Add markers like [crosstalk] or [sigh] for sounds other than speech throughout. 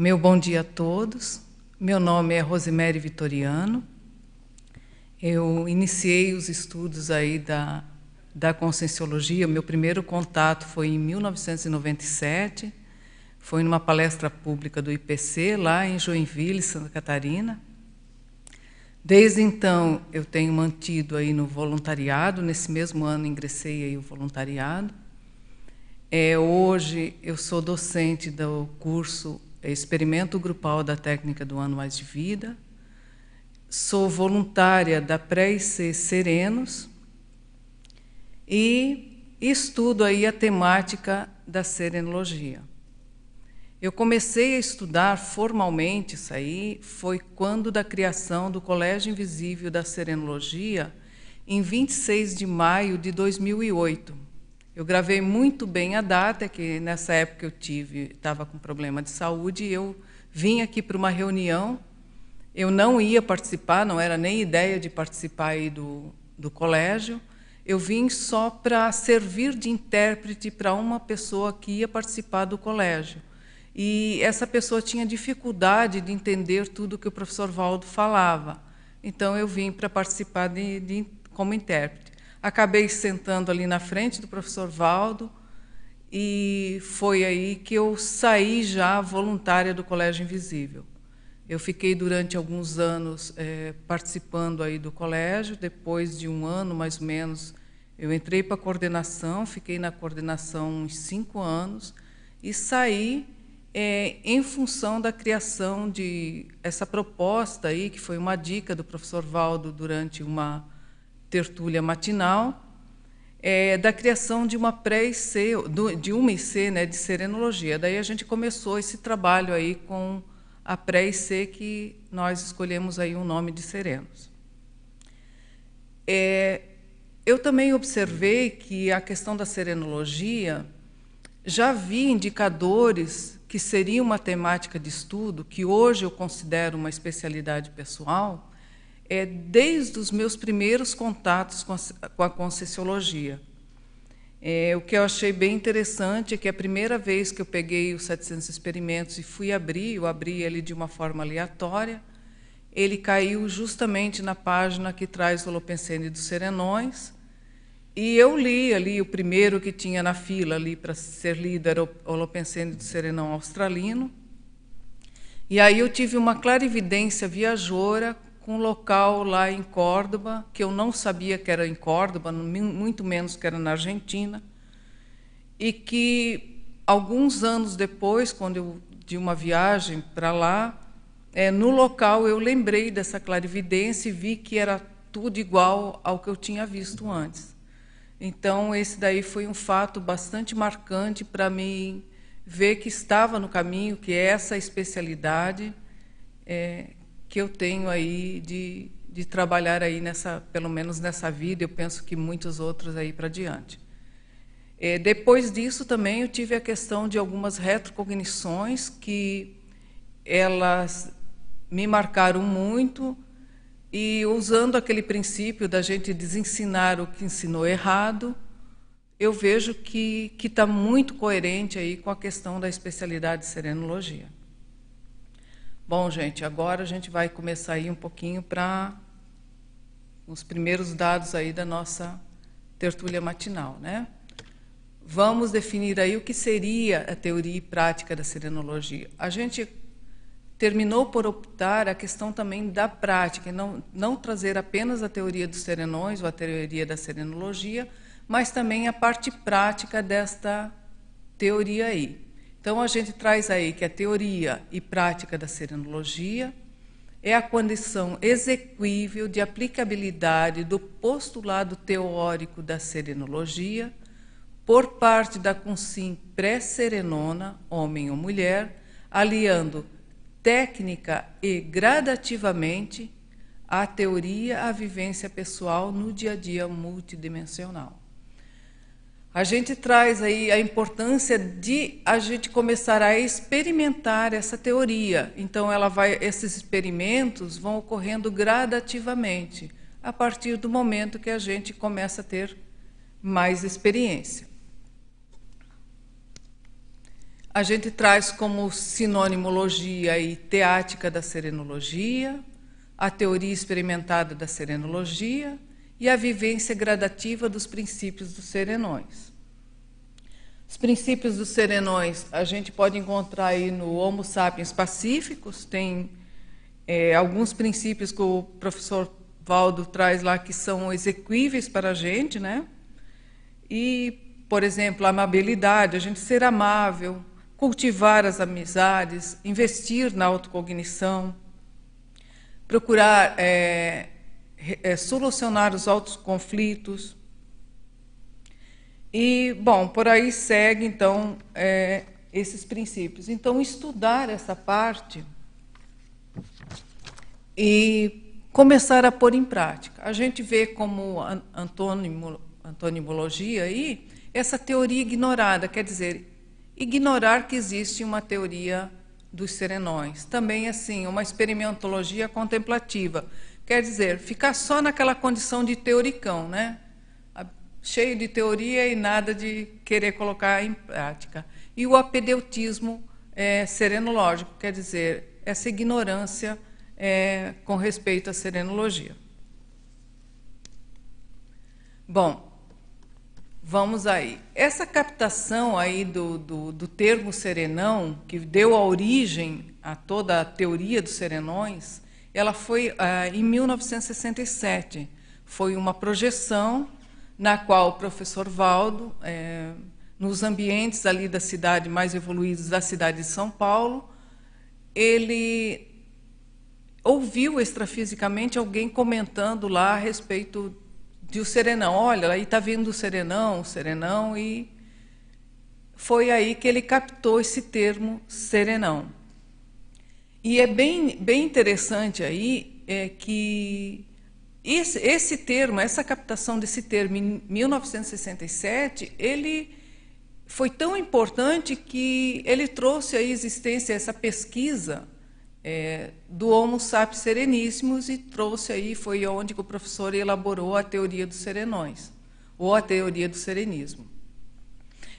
Meu bom dia a todos. Meu nome é Rosemary Vitoriano. Eu iniciei os estudos aí da, da Conscienciologia. Meu primeiro contato foi em 1997. Foi numa palestra pública do IPC, lá em Joinville, Santa Catarina. Desde então, eu tenho mantido aí no voluntariado. Nesse mesmo ano, ingressei aí o voluntariado. É, hoje, eu sou docente do curso Experimento Grupal da Técnica do Ano Mais de Vida. Sou voluntária da Pré-IC Serenos e estudo aí a temática da serenologia. Eu comecei a estudar formalmente isso aí foi quando da criação do Colégio Invisível da Serenologia, em 26 de maio de 2008. Eu gravei muito bem a data, que nessa época eu tive, estava com problema de saúde, e eu vim aqui para uma reunião. Eu não ia participar, não era nem ideia de participar aí do, do colégio. Eu vim só para servir de intérprete para uma pessoa que ia participar do colégio e essa pessoa tinha dificuldade de entender tudo que o professor Valdo falava. Então eu vim para participar de, de, como intérprete. Acabei sentando ali na frente do professor Valdo e foi aí que eu saí já voluntária do Colégio Invisível. Eu fiquei durante alguns anos é, participando aí do colégio. Depois de um ano, mais ou menos, eu entrei para a coordenação, fiquei na coordenação uns cinco anos e saí é, em função da criação de essa proposta aí, que foi uma dica do professor Valdo durante uma tertúlia matinal, é, da criação de uma pré-IC, de uma IC, né, de serenologia. Daí a gente começou esse trabalho aí com a pré-IC, que nós escolhemos aí o um nome de Serenos. É, eu também observei que a questão da serenologia já vi indicadores que seria uma temática de estudo, que hoje eu considero uma especialidade pessoal, é desde os meus primeiros contatos com a, com a. É, o que eu achei bem interessante é que a primeira vez que eu peguei os 700 experimentos e fui abrir, eu abri ele de uma forma aleatória, ele caiu justamente na página que traz o Holopensene dos Serenões, e eu li ali o primeiro que tinha na fila ali para ser lido era o Holopensene do Serenão Australino. E aí eu tive uma clarividência viajora com um local lá em Córdoba, que eu não sabia que era em Córdoba, muito menos que era na Argentina, e que alguns anos depois, quando eu de uma viagem para lá, é, no local eu lembrei dessa clarividência e vi que era tudo igual ao que eu tinha visto antes. Então, esse daí foi um fato bastante marcante para mim ver que estava no caminho, que é essa especialidade é, que eu tenho aí de, de trabalhar aí nessa, pelo menos nessa vida, eu penso que muitos outros aí para diante. É, depois disso também eu tive a questão de algumas retrocognições que elas me marcaram muito e usando aquele princípio da gente desensinar o que ensinou errado, eu vejo que está muito coerente aí com a questão da especialidade de serenologia. Bom, gente, agora a gente vai começar aí um pouquinho para os primeiros dados aí da nossa tertúlia matinal, né? Vamos definir aí o que seria a teoria e prática da serenologia. A gente terminou por optar a questão também da prática, não, não trazer apenas a teoria dos serenões ou a teoria da serenologia, mas também a parte prática desta teoria aí. Então, a gente traz aí que a teoria e prática da serenologia é a condição exequível de aplicabilidade do postulado teórico da serenologia por parte da consim pré-serenona, homem ou mulher, aliando técnica e gradativamente a teoria, a vivência pessoal no dia a dia multidimensional. A gente traz aí a importância de a gente começar a experimentar essa teoria. Então ela vai esses experimentos vão ocorrendo gradativamente a partir do momento que a gente começa a ter mais experiência. a gente traz como sinonimologia e teática da serenologia, a teoria experimentada da serenologia e a vivência gradativa dos princípios dos serenões. Os princípios dos serenões a gente pode encontrar aí no Homo sapiens pacíficos, tem é, alguns princípios que o professor Valdo traz lá que são exequíveis para a gente, né? E, por exemplo, a amabilidade, a gente ser amável, cultivar as amizades, investir na autocognição, procurar é, é, solucionar os altos conflitos. E, bom, por aí segue, então, é, esses princípios. Então, estudar essa parte e começar a pôr em prática. A gente vê como antônimo, antonimologia aí essa teoria ignorada, quer dizer, ignorar que existe uma teoria dos serenões. Também, assim, uma experimentologia contemplativa. Quer dizer, ficar só naquela condição de teoricão, né? Cheio de teoria e nada de querer colocar em prática. E o apedeutismo é, serenológico, quer dizer, essa ignorância é, com respeito à serenologia. Bom, vamos aí. Essa captação aí do, do, do termo serenão, que deu a origem a toda a teoria dos serenões, ela foi ah, em 1967. Foi uma projeção na qual o professor Valdo, é, nos ambientes ali da cidade mais evoluídos da cidade de São Paulo, ele ouviu extrafisicamente alguém comentando lá a respeito de o serenão. Olha, aí está vindo o serenão, o serenão, e foi aí que ele captou esse termo serenão. E é bem, bem interessante aí é, que esse, esse termo, essa captação desse termo em 1967, ele foi tão importante que ele trouxe à existência essa pesquisa é, do Homo sapiens sereníssimos e trouxe aí, foi onde o professor elaborou a teoria dos serenões, ou a teoria do serenismo.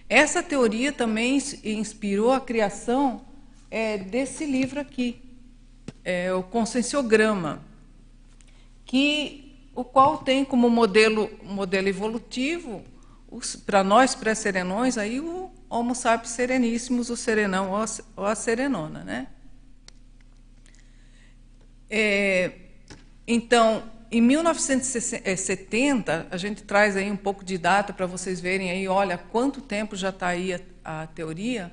Essa teoria também inspirou a criação é, desse livro aqui, é, o Conscienciograma, que o qual tem como modelo, modelo evolutivo para nós pré-serenões aí o Homo sapiens sereníssimos, o serenão ou a serenona, né? É, então, em 1970, a gente traz aí um pouco de data para vocês verem aí, olha quanto tempo já está aí a, a, teoria.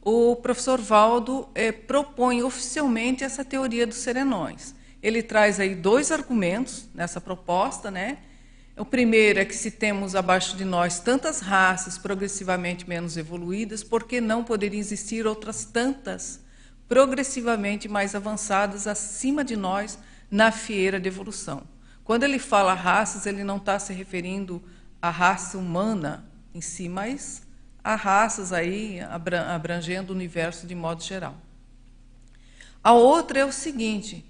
O professor Valdo é, propõe oficialmente essa teoria dos serenões. Ele traz aí dois argumentos nessa proposta, né? O primeiro é que se temos abaixo de nós tantas raças progressivamente menos evoluídas, por que não poderiam existir outras tantas progressivamente mais avançadas acima de nós na fieira de evolução? Quando ele fala raças, ele não está se referindo à raça humana em si, mas a raças aí abrangendo o universo de modo geral. A outra é o seguinte,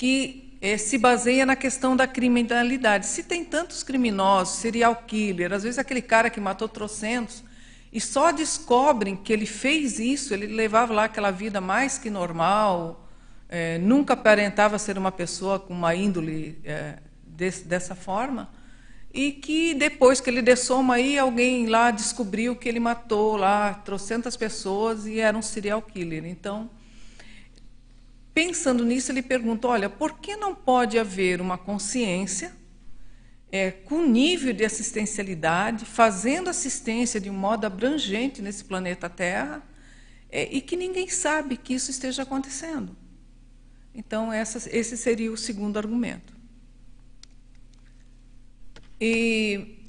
que eh, se baseia na questão da criminalidade. Se tem tantos criminosos, serial killer, às vezes aquele cara que matou trocentos, e só descobrem que ele fez isso, ele levava lá aquela vida mais que normal, eh, nunca aparentava ser uma pessoa com uma índole eh, dessa forma, e que depois que ele dessoma aí, alguém lá descobriu que ele matou lá trocentas pessoas e era um serial killer. Então, Pensando nisso, ele pergunta: olha, por que não pode haver uma consciência é, com nível de assistencialidade, fazendo assistência de um modo abrangente nesse planeta Terra, é, e que ninguém sabe que isso esteja acontecendo? Então, essa, esse seria o segundo argumento. E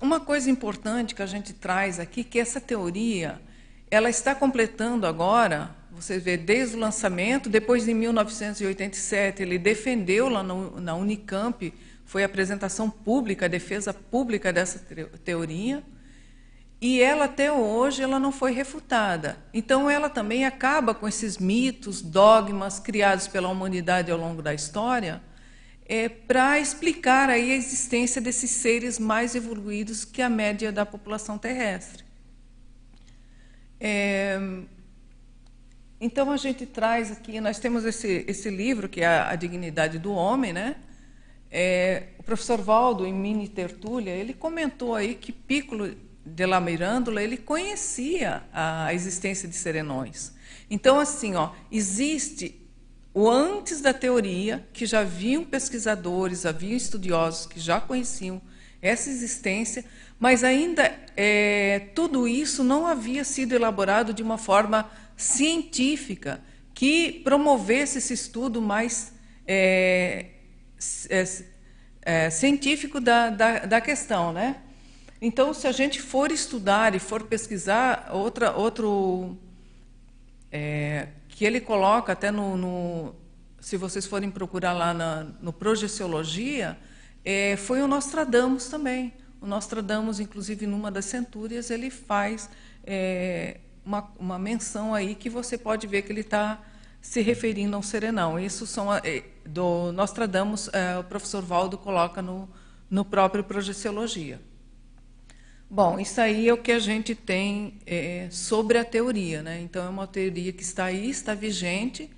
uma coisa importante que a gente traz aqui, que essa teoria, ela está completando agora você vê desde o lançamento, depois em 1987 ele defendeu lá no, na Unicamp, foi a apresentação pública, a defesa pública dessa teoria, e ela até hoje ela não foi refutada. Então ela também acaba com esses mitos, dogmas criados pela humanidade ao longo da história, é, para explicar aí a existência desses seres mais evoluídos que a média da população terrestre. É, então a gente traz aqui, nós temos esse, esse livro que é a, Dignidade do Homem, né? É, o professor Valdo, em mini tertúlia, ele comentou aí que Piccolo de la Mirandola ele conhecia a existência de serenões. Então, assim, ó, existe o antes da teoria, que já haviam pesquisadores, haviam estudiosos que já conheciam essa existência, mas ainda é, tudo isso não havia sido elaborado de uma forma científica que promovesse esse estudo mais é, é, é, científico da, da, da, questão, né? Então, se a gente for estudar e for pesquisar, outra, outro é, que ele coloca até no, no, se vocês forem procurar lá na, no Projeciologia, é, foi o Nostradamus também. O Nostradamus, inclusive, numa das centúrias, ele faz é, uma, uma, menção aí que você pode ver que ele está se referindo ao serenão. Isso são é, do Nostradamus, é, o professor Valdo coloca no, no próprio Projeciologia. Bom, isso aí é o que a gente tem é, sobre a teoria. Né? Então, é uma teoria que está aí, está vigente,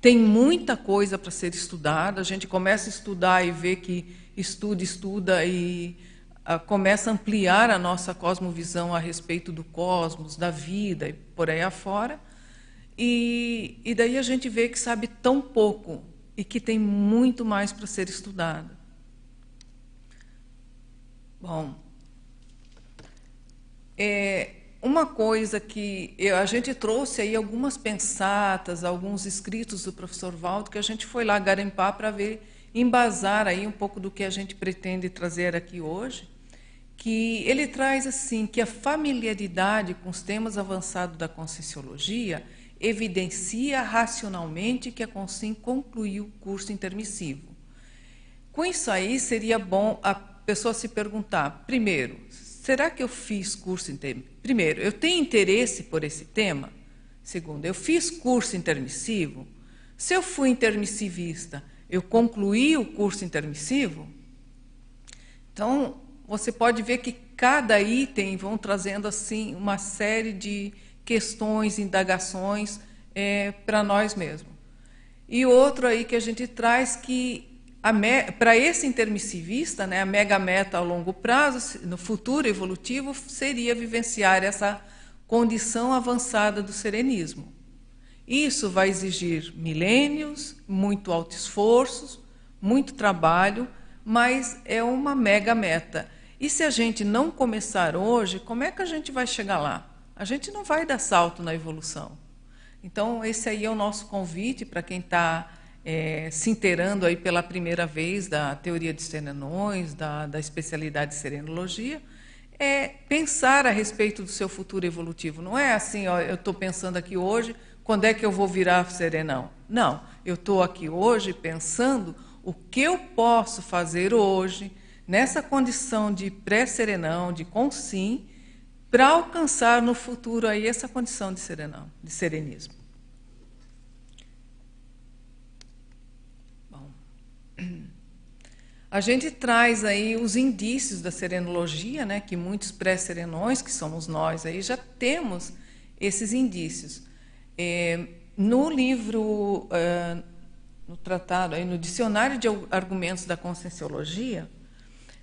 tem muita coisa para ser estudada. A gente começa a estudar e vê que estuda, estuda e a, começa a ampliar a nossa cosmovisão a respeito do cosmos, da vida e por aí afora. E, e daí a gente vê que sabe tão pouco e que tem muito mais para ser estudado. Bom, é, uma coisa que eu, a gente trouxe aí algumas pensatas, alguns escritos do professor Valdo, que a gente foi lá garimpar para ver, embasar aí um pouco do que a gente pretende trazer aqui hoje, que ele traz assim que a familiaridade com os temas avançados da conscienciologia evidencia racionalmente que a Consim concluiu o curso intermissivo. Com isso aí, seria bom a pessoa se perguntar, primeiro, será que eu fiz curso intermissivo? Primeiro, eu tenho interesse por esse tema? Segundo, eu fiz curso intermissivo? Se eu fui intermissivista, eu concluí o curso intermissivo? Então, você pode ver que cada item vão trazendo assim uma série de questões, indagações é, para nós mesmos. E outro aí que a gente traz que para esse intermissivista, né, a mega meta ao longo prazo, no futuro evolutivo, seria vivenciar essa condição avançada do serenismo. Isso vai exigir milênios, muito alto esforço, muito trabalho, mas é uma mega meta. E se a gente não começar hoje, como é que a gente vai chegar lá? A gente não vai dar salto na evolução. Então, esse aí é o nosso convite para quem está é, se inteirando aí pela primeira vez da teoria de serenões, da, da especialidade de serenologia, é pensar a respeito do seu futuro evolutivo. Não é assim, ó, eu estou pensando aqui hoje, quando é que eu vou virar serenão? Não, eu estou aqui hoje pensando o que eu posso fazer hoje, nessa condição de pré-serenão, de consim, para alcançar no futuro aí essa condição de serenão, de serenismo. A gente traz aí os indícios da serenologia, né, que muitos pré-serenões, que somos nós, aí já temos esses indícios. É, no livro, é, no tratado, no Dicionário de Argumentos da Conscienciologia,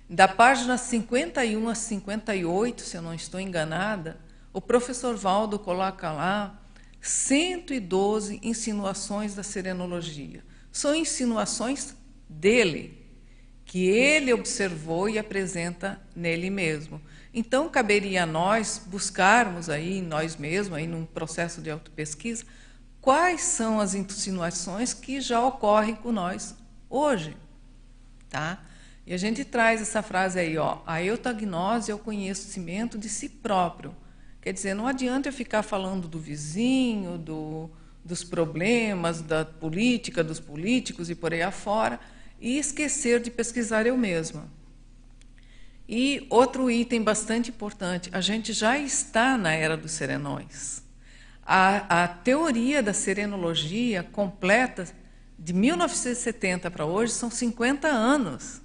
da página 51 a 58, se eu não estou enganada, o professor Valdo coloca lá 112 insinuações da serenologia. São insinuações dele, que ele observou e apresenta nele mesmo. Então, caberia a nós buscarmos aí, nós mesmos, aí num processo de autopesquisa, quais são as insinuações que já ocorrem com nós hoje. Tá? E a gente traz essa frase aí, ó, a eutagnose é o conhecimento de si próprio. Quer dizer, não adianta eu ficar falando do vizinho, do, dos problemas, da política, dos políticos e por aí afora, e esquecer de pesquisar eu mesma. E outro item bastante importante: a gente já está na era dos serenões. A, a teoria da serenologia completa, de 1970 para hoje, são 50 anos.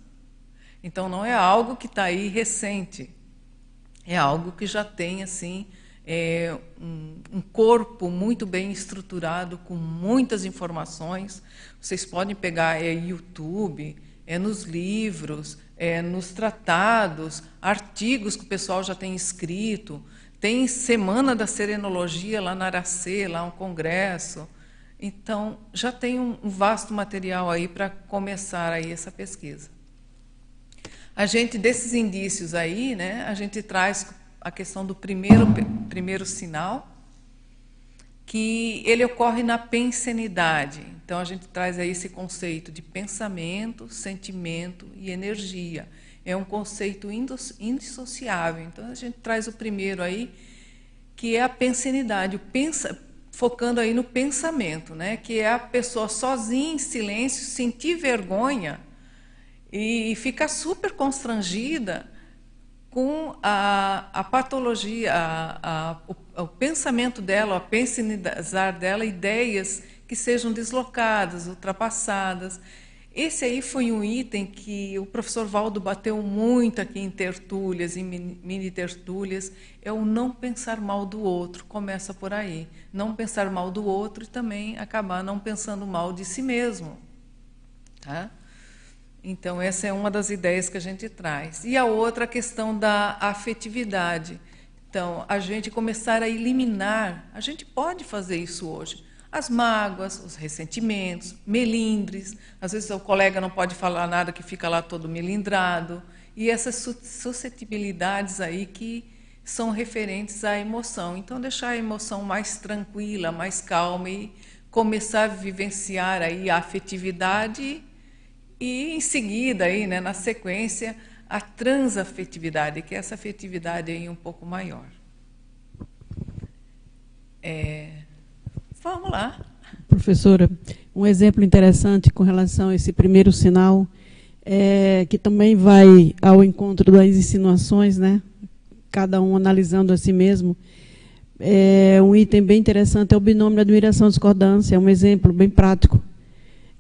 Então, não é algo que está aí recente. É algo que já tem, assim, é um, um, corpo muito bem estruturado, com muitas informações. Vocês podem pegar é YouTube, é nos livros, é nos tratados, artigos que o pessoal já tem escrito. Tem Semana da Serenologia lá na Aracê, lá um congresso. Então, já tem um, um vasto material aí para começar aí essa pesquisa. A gente, desses indícios aí, né, a gente traz a questão do primeiro, primeiro sinal, que ele ocorre na pensenidade. Então a gente traz aí esse conceito de pensamento, sentimento e energia. É um conceito indissociável. Então a gente traz o primeiro aí, que é a pensenidade, o pensa, focando aí no pensamento, né? que é a pessoa sozinha, em silêncio, sentir vergonha e ficar super constrangida com a, a patologia, a, a, o, o, pensamento dela, a pensinizar dela, ideias que sejam deslocadas, ultrapassadas. Esse aí foi um item que o professor Valdo bateu muito aqui em tertúlias, em mini tertúlias, é o não pensar mal do outro. Começa por aí. Não pensar mal do outro e também acabar não pensando mal de si mesmo. Tá? Então, essa é uma das ideias que a gente traz. E a outra, a questão da afetividade. Então, a gente começar a eliminar, a gente pode fazer isso hoje. As mágoas, os ressentimentos, melindres. Às vezes o colega não pode falar nada que fica lá todo melindrado. E essas suscetibilidades aí que são referentes à emoção. Então, deixar a emoção mais tranquila, mais calma e começar a vivenciar aí a afetividade e em seguida, aí, né, na sequência, a transafetividade, que é essa afetividade aí um pouco maior. É, vamos lá. Professora, um exemplo interessante com relação a esse primeiro sinal, é, que também vai ao encontro das insinuações, né? cada um analisando a si mesmo. É, um item bem interessante é o binômio da admiração e discordância, é um exemplo bem prático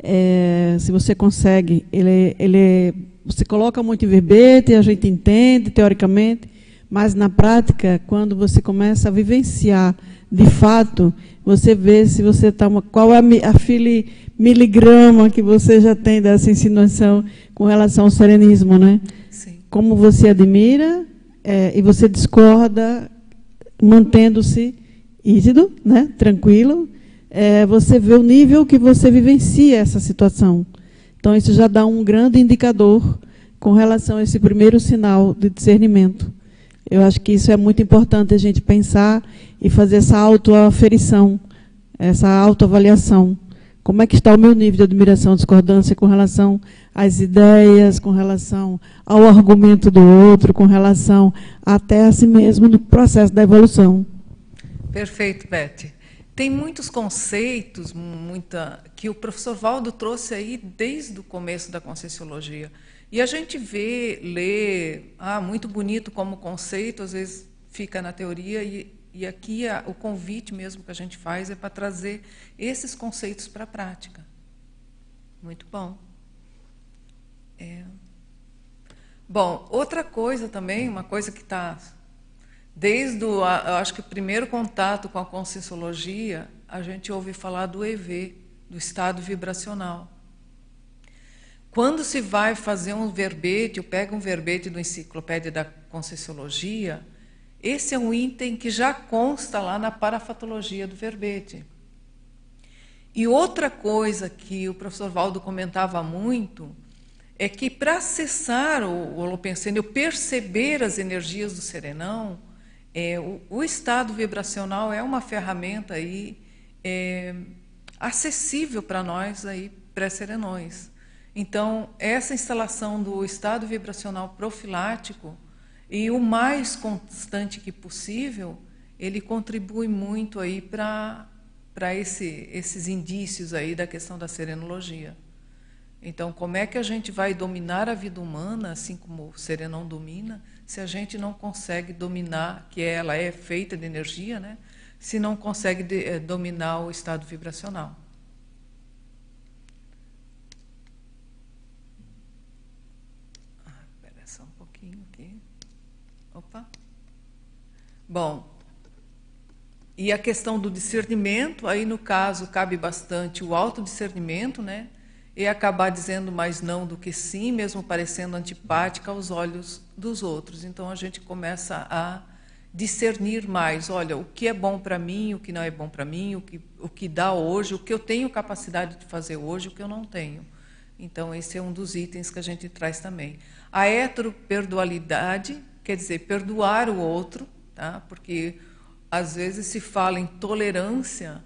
é, se você consegue, ele, ele, você coloca muito em verbete, a gente entende teoricamente, mas na prática, quando você começa a vivenciar de fato, você vê se você está qual é a, a fili, miligrama que você já tem dessa insinuação com relação ao serenismo, né? Sim. Como você admira é, e você discorda, mantendo-se ízido, né? Tranquilo, é, você vê o nível que você vivencia essa situação. Então, isso já dá um grande indicador com relação a esse primeiro sinal de discernimento. Eu acho que isso é muito importante a gente pensar e fazer essa autoaferição, essa autoavaliação. Como é que está o meu nível de admiração, discordância com relação às ideias, com relação ao argumento do outro, com relação até a si mesmo no processo da evolução. Perfeito, Beth. Tem muitos conceitos muita, que o professor Valdo trouxe aí desde o começo da Conscienciologia. E a gente vê, lê, ah, muito bonito como conceito, às vezes fica na teoria, e, e aqui a, o convite mesmo que a gente faz é para trazer esses conceitos para a prática. Muito bom. É. Bom, outra coisa também, uma coisa que está Desde o, acho que o primeiro contato com a conscienciologia, a gente ouve falar do EV, do estado vibracional. Quando se vai fazer um verbete, ou pega um verbete do Enciclopédia da Conscienciologia, esse é um item que já consta lá na parafatologia do verbete. E outra coisa que o professor Valdo comentava muito é que para acessar o holopensene, perceber as energias do serenão, é, o, o, estado vibracional é uma ferramenta aí é, acessível para nós aí pré-serenões. Então, essa instalação do estado vibracional profilático e o mais constante que possível, ele contribui muito aí para para esse, esses indícios aí da questão da serenologia. Então, como é que a gente vai dominar a vida humana, assim como o serenão domina, se a gente não consegue dominar, que ela é feita de energia, né? se não consegue de, é, dominar o estado vibracional. Ah, espera só um pouquinho aqui. Opa. Bom, e a questão do discernimento, aí no caso cabe bastante o autodiscernimento, né? E acabar dizendo mais não do que sim, mesmo parecendo antipática aos olhos dos outros. Então a gente começa a discernir mais, olha, o que é bom para mim, o que não é bom para mim, o que, o que dá hoje, o que eu tenho capacidade de fazer hoje, o que eu não tenho. Então, esse é um dos itens que a gente traz também. A heteroperdualidade, quer dizer, perdoar o outro, tá? porque às vezes se fala em tolerância,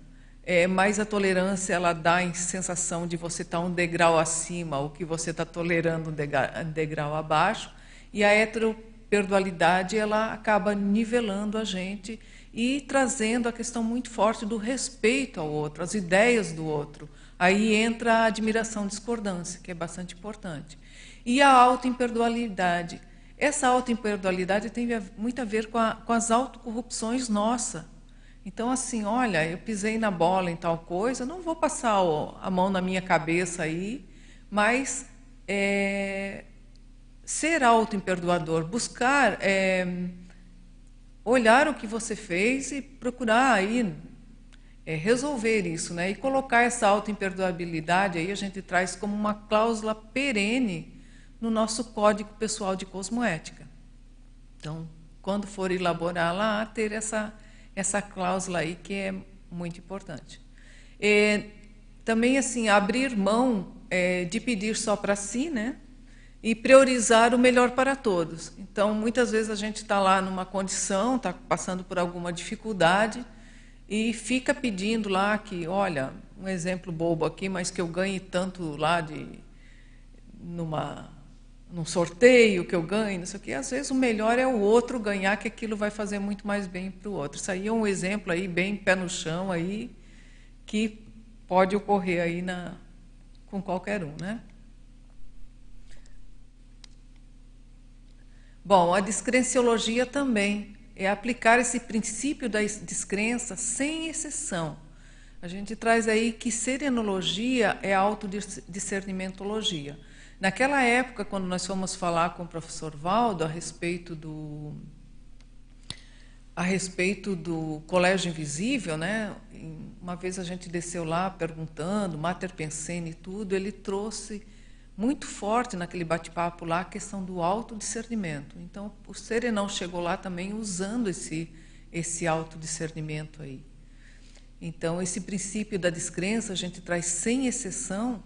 é, mas a tolerância ela dá a sensação de você estar um degrau acima, ou que você está tolerando um degrau abaixo, e a heteroperdualidade perdualidade ela acaba nivelando a gente e trazendo a questão muito forte do respeito ao outro, as ideias do outro. Aí entra a admiração discordância, que é bastante importante. E a autoimperdualidade. Essa autoimperdualidade tem muito a ver com, a, com as autocorrupções nossa. Então, assim, olha, eu pisei na bola em tal coisa, não vou passar a mão na minha cabeça aí, mas é, ser autoimperdoador, buscar é, olhar o que você fez e procurar aí é, resolver isso, né? E colocar essa autoimperdoabilidade aí a gente traz como uma cláusula perene no nosso código pessoal de cosmoética. Então, quando for elaborar lá, ter essa essa cláusula aí que é muito importante. E, também assim abrir mão é, de pedir só para si, né? e priorizar o melhor para todos. Então, muitas vezes a gente está lá numa condição, está passando por alguma dificuldade e fica pedindo lá que, olha, um exemplo bobo aqui, mas que eu ganhe tanto lá de numa num sorteio que eu ganhe, não sei o quê. Às vezes o melhor é o outro ganhar, que aquilo vai fazer muito mais bem para o outro. Isso aí é um exemplo aí bem pé no chão aí que pode ocorrer aí na com qualquer um, né? Bom, a descrenciologia também é aplicar esse princípio da descrença sem exceção. A gente traz aí que serenologia é autodiscernimentologia. Naquela época, quando nós fomos falar com o professor Valdo a respeito do a respeito do colégio invisível, né? Uma vez a gente desceu lá perguntando, Mater Pensene e tudo, ele trouxe muito forte naquele bate-papo lá a questão do autodiscernimento. Então, o Serenão chegou lá também usando esse, esse autodiscernimento aí. Então, esse princípio da descrença a gente traz sem exceção,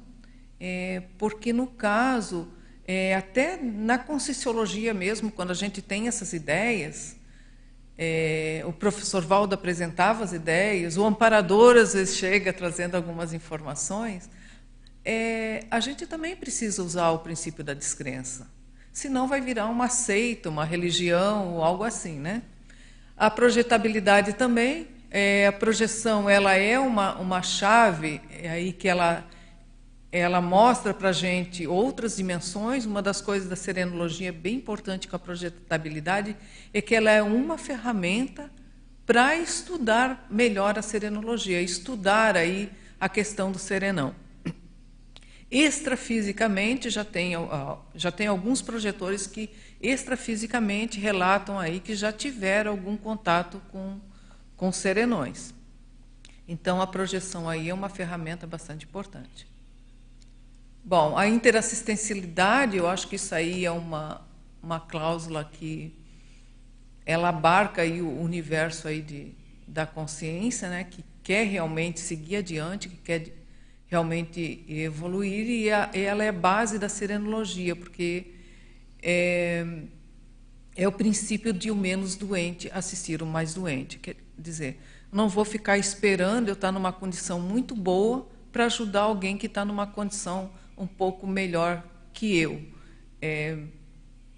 é, porque no caso, é, até na conscienciologia mesmo, quando a gente tem essas ideias, é, o professor Valdo apresentava as ideias, o amparador às vezes chega trazendo algumas informações, é, a gente também precisa usar o princípio da descrença. Senão vai virar uma seita, uma religião algo assim, né? A projetabilidade também, é, a projeção ela é uma, uma chave é aí que ela, ela mostra para a gente outras dimensões. Uma das coisas da serenologia bem importante com a projetabilidade é que ela é uma ferramenta para estudar melhor a serenologia, estudar aí a questão do serenão. Extrafisicamente, já tem, já tem alguns projetores que extrafisicamente relatam aí que já tiveram algum contato com, com serenões. Então, a projeção aí é uma ferramenta bastante importante. Bom, a interassistencialidade, eu acho que isso aí é uma, uma cláusula que ela abarca aí o universo aí de, da consciência, né, que quer realmente seguir adiante, que quer realmente evoluir e, a, ela é base da serenologia, porque é, é o princípio de o menos doente assistir o mais doente. Quer dizer, não vou ficar esperando eu estar numa condição muito boa para ajudar alguém que está numa condição um pouco melhor que eu. É,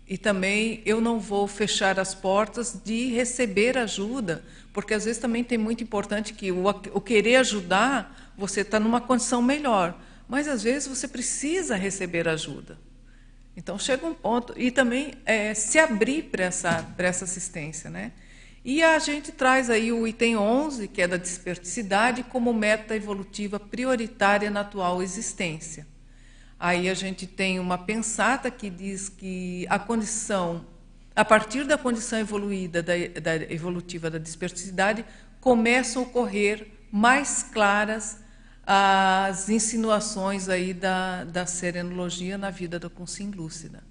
e também eu não vou fechar as portas de receber ajuda, porque às vezes também tem muito importante que o, o querer ajudar você está numa condição melhor. Mas às vezes você precisa receber ajuda. Então chega um ponto e também é, se abrir para essa, essa assistência, né? E a gente traz aí o item 11, que é da desperticidade, como meta evolutiva prioritária na atual existência. Aí a gente tem uma pensata que diz que a condição, a partir da condição evoluída da, da evolutiva da desperticidade, começam a ocorrer mais claras as insinuações aí da, da serenologia na vida da consciência lúcida.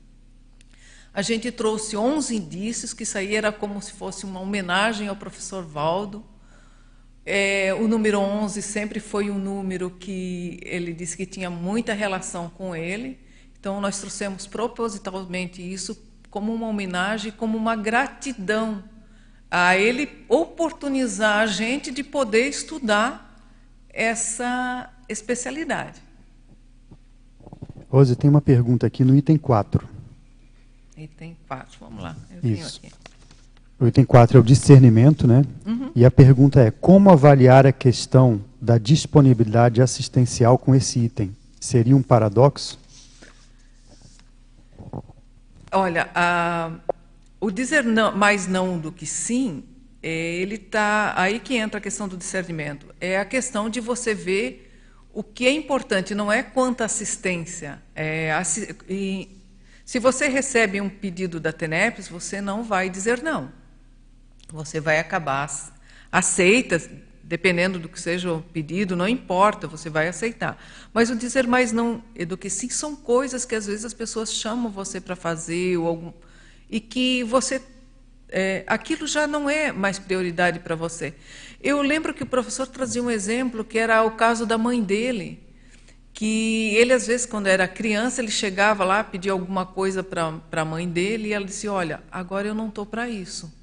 A gente trouxe 11 indícios, que isso aí era como se fosse uma homenagem ao professor Valdo. É, o número 11 sempre foi um número que ele disse que tinha muita relação com ele. Então, nós trouxemos propositalmente isso como uma homenagem, como uma gratidão a ele oportunizar a gente de poder estudar essa especialidade. Rose, tem uma pergunta aqui no item 4. Item 4, vamos lá. Isso. O item 4 é o discernimento, né? Uhum. E a pergunta é: como avaliar a questão da disponibilidade assistencial com esse item? Seria um paradoxo? Olha, a, o dizer não, mais não do que sim é, ele está aí que entra a questão do discernimento. É a questão de você ver o que é importante, não é quanta assistência. É, e, se você recebe um pedido da TENEPS, você não vai dizer não. Você vai acabar aceita, dependendo do que seja o pedido, não importa, você vai aceitar. Mas o dizer mais não do que sim são coisas que às vezes as pessoas chamam você para fazer ou algum, e que você é, aquilo já não é mais prioridade para você. Eu lembro que o professor trazia um exemplo que era o caso da mãe dele, que ele às vezes quando era criança ele chegava lá pedia alguma coisa para a mãe dele e ela disse olha agora eu não estou para isso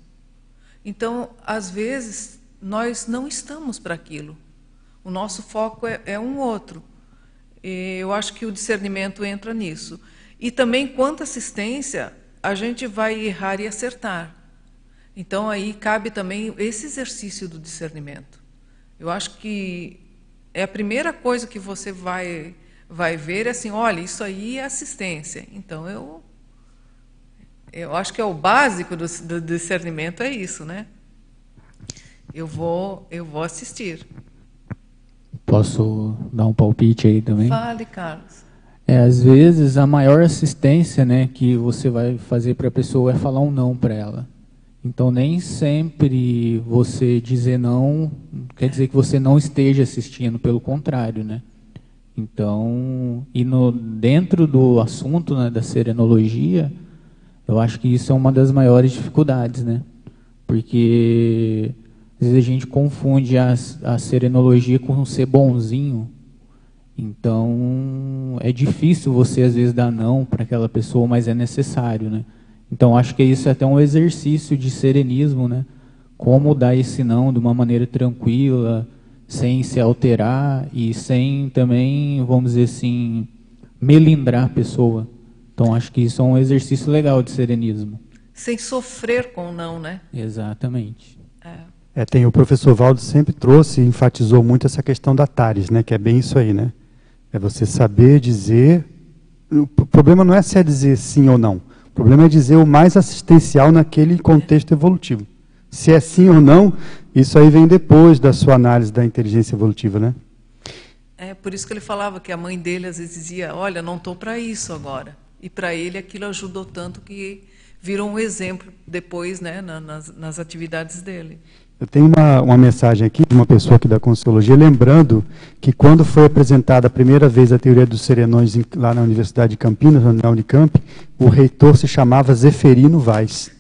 então às vezes nós não estamos para aquilo o nosso foco é, é um outro e eu acho que o discernimento entra nisso e também quanto assistência a gente vai errar e acertar então aí cabe também esse exercício do discernimento. Eu acho que é a primeira coisa que você vai vai ver é assim, olha, isso aí é assistência. Então eu eu acho que é o básico do, do discernimento é isso, né? Eu vou eu vou assistir. Posso dar um palpite aí também? Fale, Carlos. É, às vezes a maior assistência, né, que você vai fazer para a pessoa é falar um não para ela. Então, nem sempre você dizer não quer dizer que você não esteja assistindo, pelo contrário, né? Então, e no, dentro do assunto né, da serenologia, eu acho que isso é uma das maiores dificuldades, né? Porque às vezes a gente confunde a, a serenologia com ser bonzinho. Então, é difícil você às vezes dar não para aquela pessoa, mas é necessário, né? Então, acho que isso é até um exercício de serenismo, né? Como dar esse não de uma maneira tranquila, sem se alterar e sem também, vamos dizer assim, melindrar a pessoa. Então, acho que isso é um exercício legal de serenismo. Sem sofrer com o não, né? Exatamente. É. é tem o professor Valdo sempre trouxe e enfatizou muito essa questão da TARES, né? Que é bem isso aí, né? É você saber dizer. O problema não é se é dizer sim ou não. O problema é dizer o mais assistencial naquele contexto evolutivo. Se é sim ou não, isso aí vem depois da sua análise da inteligência evolutiva, né? É por isso que ele falava que a mãe dele às vezes dizia: Olha, não estou para isso agora. E para ele aquilo ajudou tanto que virou um exemplo depois né, nas, nas atividades dele. Eu tenho uma, uma mensagem aqui de uma pessoa aqui da Consciologia, lembrando que quando foi apresentada a primeira vez a teoria dos serenões lá na Universidade de Campinas, na Unicamp, o reitor se chamava Zeferino Vaz.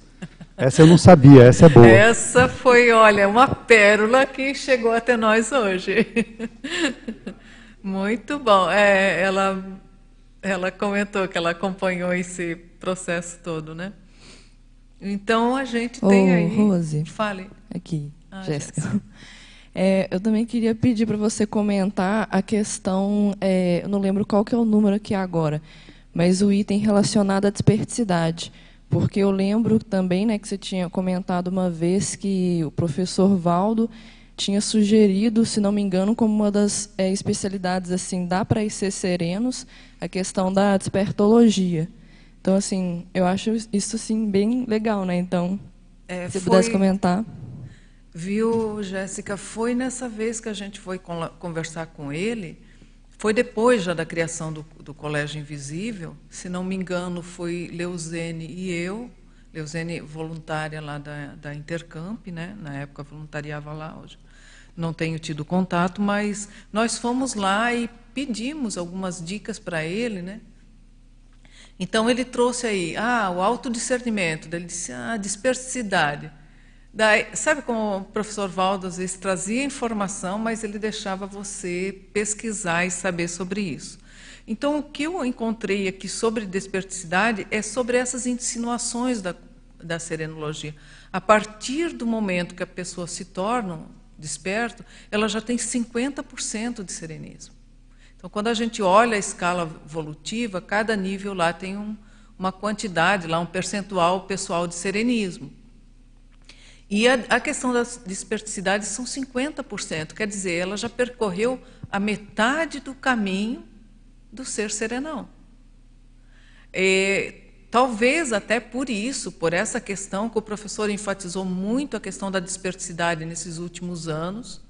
Essa eu não sabia, essa é boa. Essa foi, olha, uma pérola que chegou até nós hoje. [laughs] Muito bom. É, ela, ela comentou que ela acompanhou esse processo todo, né? Então a gente tem aí. Rose. Fale. Aqui, ah, Jéssica. É, eu também queria pedir para você comentar a questão, é, eu não lembro qual que é o número aqui agora, mas o item relacionado à desperticidade. Porque eu lembro também né, que você tinha comentado uma vez que o professor Valdo tinha sugerido, se não me engano, como uma das é, especialidades assim, dá para ser serenos, a questão da despertologia. Então, assim, eu acho isso assim bem legal, né? Então, é, se foi... pudesse comentar. Viu, Jéssica? Foi nessa vez que a gente foi conversar com ele. Foi depois já da criação do, do Colégio Invisível. Se não me engano, foi Leuzene e eu. Leuzene voluntária lá da, da Intercamp, né? na época voluntariava lá, hoje não tenho tido contato, mas nós fomos lá e pedimos algumas dicas para ele, né? Então ele trouxe aí, ah, o autodiscernimento, ele disse, ah, dispersidade. Daí, sabe como o professor Valdo às vezes trazia informação, mas ele deixava você pesquisar e saber sobre isso. Então, o que eu encontrei aqui sobre desperticidade é sobre essas insinuações da, da serenologia. A partir do momento que a pessoa se torna desperto, ela já tem 50% de serenismo. Então, quando a gente olha a escala evolutiva, cada nível lá tem um, uma quantidade, lá um percentual pessoal de serenismo. E a, a questão da desperticidade são 50%, quer dizer, ela já percorreu a metade do caminho do ser serenão. É, talvez até por isso, por essa questão que o professor enfatizou muito a questão da dispersidade nesses últimos anos.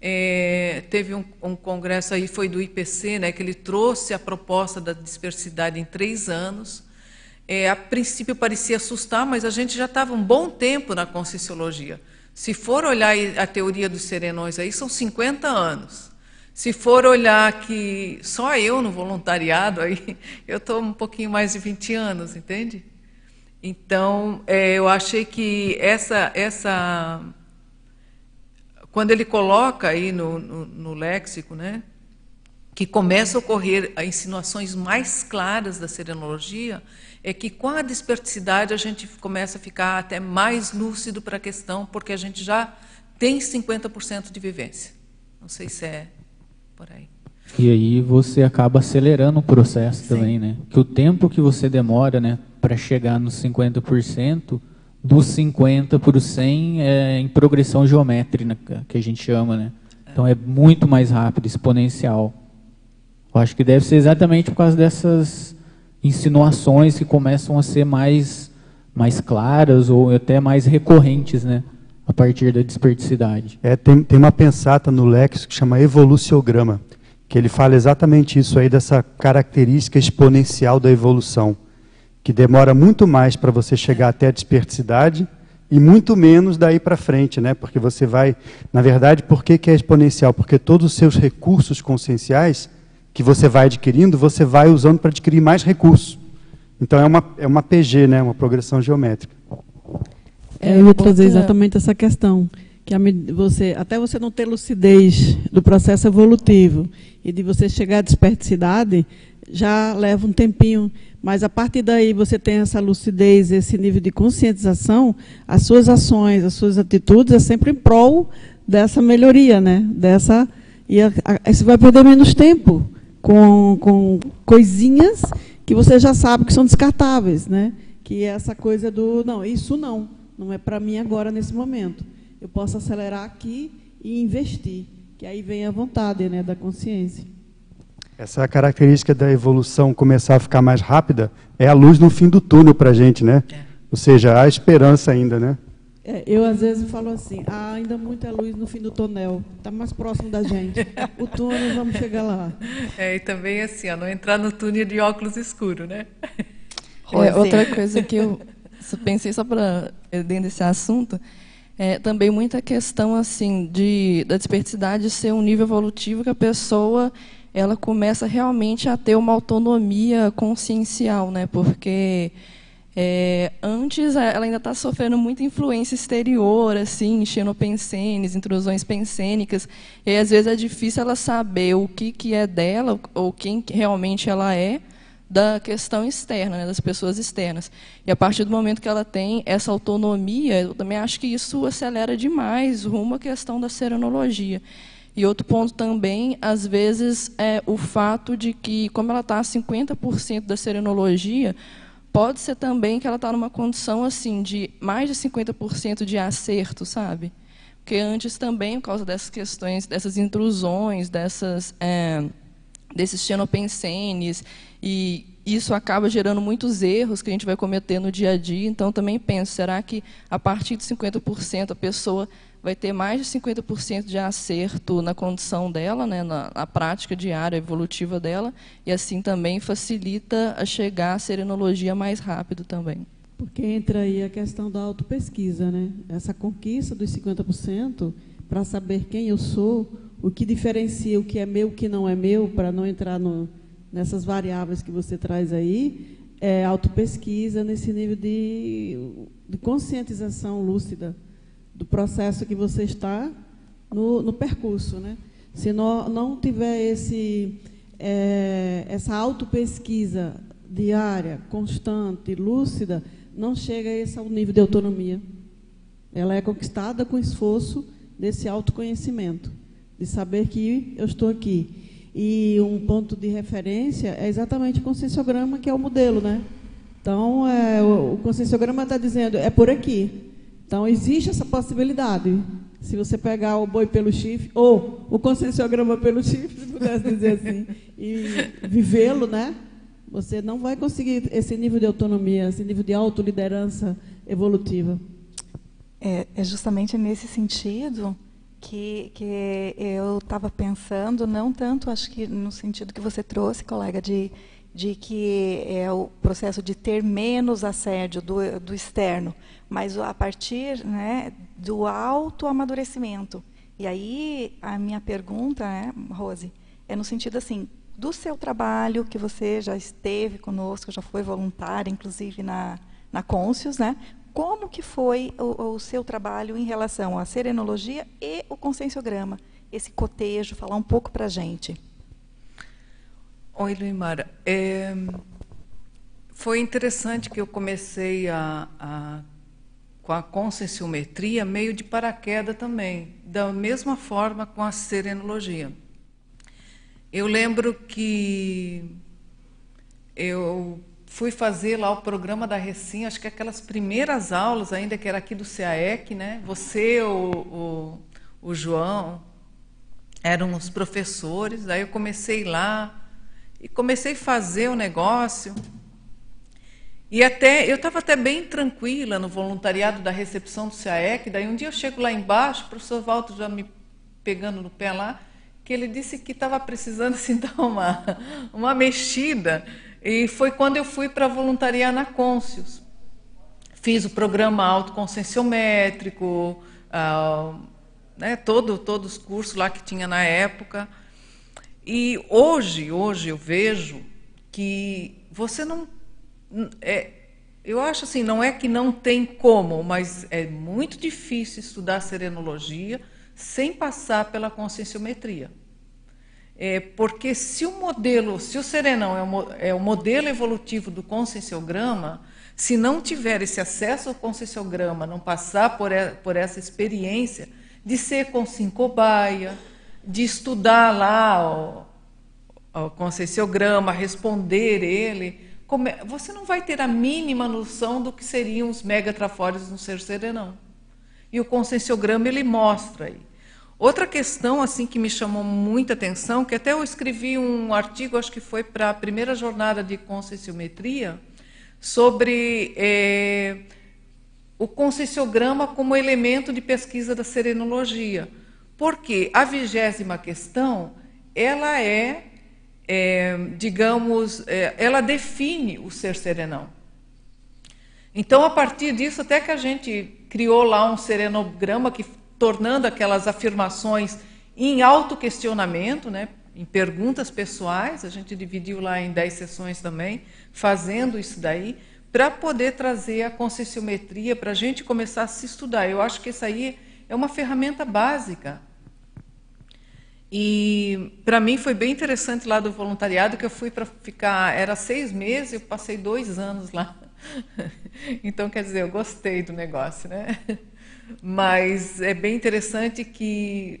É, teve um, um, congresso aí, foi do IPC, né, que ele trouxe a proposta da dispersidade em três anos. É, a princípio parecia assustar, mas a gente já estava um bom tempo na Conscienciologia. Se for olhar a teoria dos serenões aí, são 50 anos. Se for olhar que só eu no voluntariado, aí [laughs] eu estou um pouquinho mais de 20 anos, entende? Então, é, eu achei que essa, essa. Quando ele coloca aí no, no, no léxico, né, que começa a ocorrer insinuações mais claras da serenologia, é que com a desperticidade a gente começa a ficar até mais lúcido para a questão, porque a gente já tem 50% de vivência. Não sei se é por aí. E aí você acaba acelerando o processo Sim. também, né? Que o tempo que você demora, né, para chegar nos 50%, dos 50 para o 100 é em progressão geométrica, que a gente chama, né? Então é muito mais rápido, exponencial. Eu acho que deve ser exatamente por causa dessas insinuações que começam a ser mais, mais claras ou até mais recorrentes, né? A partir da desperdicidade. É, tem, tem uma pensata no Lex que chama evoluciograma, que ele fala exatamente isso aí, dessa característica exponencial da evolução, que demora muito mais para você chegar até a desperticidade e muito menos daí para frente, né? Porque você vai, na verdade, por que, que é exponencial? Porque todos os seus recursos conscienciais que você vai adquirindo, você vai usando para adquirir mais recursos. Então é uma, é uma PG, né? uma progressão geométrica. É, eu ia trazer exatamente essa questão. Que a, você, até você não ter lucidez do processo evolutivo e de você chegar à desperticidade, já leva um tempinho. Mas a partir daí você tem essa lucidez, esse nível de conscientização, as suas ações, as suas atitudes é sempre em prol dessa melhoria, né? Dessa e a, a, você vai perder menos tempo com, com coisinhas que você já sabe que são descartáveis, né? Que é essa coisa do não, isso não, não é para mim agora nesse momento. Eu posso acelerar aqui e investir, que aí vem a vontade, né, da consciência. Essa é característica da evolução começar a ficar mais rápida é a luz no fim do túnel para a gente, né? É. Ou seja, há esperança ainda, né? É, eu, às vezes, falo assim, há ainda muita luz no fim do tonel, está mais próximo da gente. O túnel, vamos chegar lá. É, e também assim, ó, não entrar no túnel de óculos escuro, né? É, outra coisa que eu pensei só para dentro desse assunto, é também muita questão assim de da desperticidade ser um nível evolutivo que a pessoa ela começa realmente a ter uma autonomia consciencial, né? Porque é, antes, ela ainda está sofrendo muita influência exterior, assim, xenopensenes, intrusões pensênicas, e às vezes é difícil ela saber o que, que é dela, ou quem realmente ela é, da questão externa, né, das pessoas externas. E a partir do momento que ela tem essa autonomia, eu também acho que isso acelera demais rumo à questão da serenologia. E outro ponto também, às vezes, é o fato de que, como ela está a 50% da serenologia, pode ser também que ela está numa condição assim de mais de 50% de acerto, sabe? Porque antes também, por causa dessas questões, dessas intrusões, dessas, é, desses xenopensenes, e isso acaba gerando muitos erros que a gente vai cometer no dia a dia. Então, também penso, será que a partir de 50% a pessoa vai ter mais de 50% de acerto na condição dela, né, na, na, prática diária evolutiva dela, e assim também facilita a chegar à serenologia mais rápido também. Porque entra aí a questão da autopesquisa, né? Essa conquista dos 50% para saber quem eu sou, o que diferencia o que é meu o que não é meu, para não entrar no, nessas variáveis que você traz aí, é autopesquisa nesse nível de, de conscientização lúcida do processo que você está no, no percurso. Né? Se não, não tiver esse, é, essa autopesquisa diária, constante, lúcida, não chega a esse nível de autonomia. Ela é conquistada com esforço desse autoconhecimento, de saber que eu estou aqui. E um ponto de referência é exatamente o conscienciograma, que é o modelo, né? Então, é, o, o conscienciograma está dizendo, é por aqui. Então, existe essa possibilidade. Se você pegar o boi pelo chifre, ou o conscienciograma pelo chifre, se pudesse dizer assim, e vivê-lo, né? Você não vai conseguir esse nível de autonomia, esse nível de autoliderança evolutiva. É, é justamente nesse sentido que, que eu estava pensando, não tanto, acho que no sentido que você trouxe, colega, de, de que é o processo de ter menos assédio do, do externo, mas a partir né, do autoamadurecimento. E aí, a minha pergunta, né, Rose, é no sentido assim, do seu trabalho, que você já esteve conosco, já foi voluntária, inclusive na, na Côncios, né? Como que foi o, o, seu trabalho em relação à serenologia e o conscienciograma? Esse cotejo, falar um pouco para a gente. Oi, Luimara. É, foi interessante que eu comecei a, a com a conscienciometria meio de paraquedas também, da mesma forma com a serenologia. Eu lembro que eu fui fazer lá o programa da Recim, acho que aquelas primeiras aulas ainda que era aqui do CAEC, né? Você, o, o, o João, eram os professores. Aí eu comecei lá e comecei a fazer o negócio. E até eu estava até bem tranquila no voluntariado da recepção do CAEC. Daí um dia eu chego lá embaixo, o professor Walter já me pegando no pé lá, que ele disse que estava precisando assim, [laughs] dar uma, uma mexida. E foi quando eu fui para voluntariar na Côncios. Fiz o programa autoconscienciométrico, ah, né, todo, todos os cursos lá que tinha na época. E hoje, hoje eu vejo que você não é, eu acho assim, não é que não tem como, mas é muito difícil estudar serenologia sem passar pela conscienciometria. É, porque se o modelo, se o serenão é o, é o modelo evolutivo do conscienciograma, se não tiver esse acesso ao conscienciograma, não passar por, por essa experiência de ser com cobaia, de estudar lá o, o responder ele, é, você não vai ter a mínima noção do que seriam os megatrafórios no ser serenão. E o conscienciograma ele mostra aí. Outra questão assim que me chamou muita atenção, que até eu escrevi um artigo, acho que foi para a primeira jornada de conscienciometria, sobre é, o conscienciograma como elemento de pesquisa da serenologia. Porque a vigésima questão, ela é é, digamos, é, ela define o ser serenão. Então, a partir disso, até que a gente criou lá um serenograma que tornando aquelas afirmações em autoquestionamento, né, em perguntas pessoais, a gente dividiu lá em dez sessões também, fazendo isso daí, para poder trazer a conscienciometria, para a gente começar a se estudar. Eu acho que isso aí é uma ferramenta básica e para mim foi bem interessante lá do voluntariado, que eu fui para ficar, era seis meses, eu passei dois anos lá. [laughs] Então, quer dizer, eu gostei do negócio, né? Mas é bem interessante que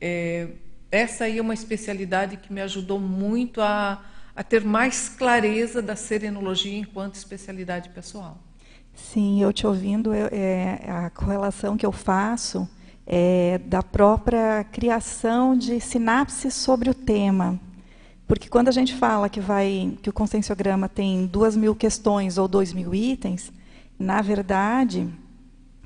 é, essa aí é uma especialidade que me ajudou muito a, a ter mais clareza da serenologia enquanto especialidade pessoal. Sim, eu te ouvindo, eu, é, a correlação que eu faço é, da própria criação de sinapses sobre o tema. Porque quando a gente fala que, vai, que o conscienciograma tem duas mil questões ou dois mil itens, na verdade,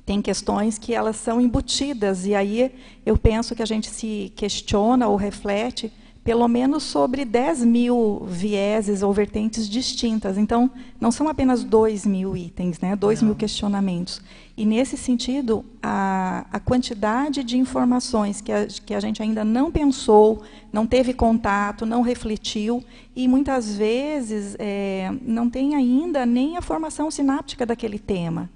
tem questões que elas são embutidas, e aí eu penso que a gente se questiona ou reflete pelo menos sobre 10 mil vieses ou vertentes distintas. Então, não são apenas 2 mil itens, né? 2 mil questionamentos. E, nesse sentido, a, a quantidade de informações que a, que a gente ainda não pensou, não teve contato, não refletiu, e muitas vezes é, não tem ainda nem a formação sináptica daquele tema.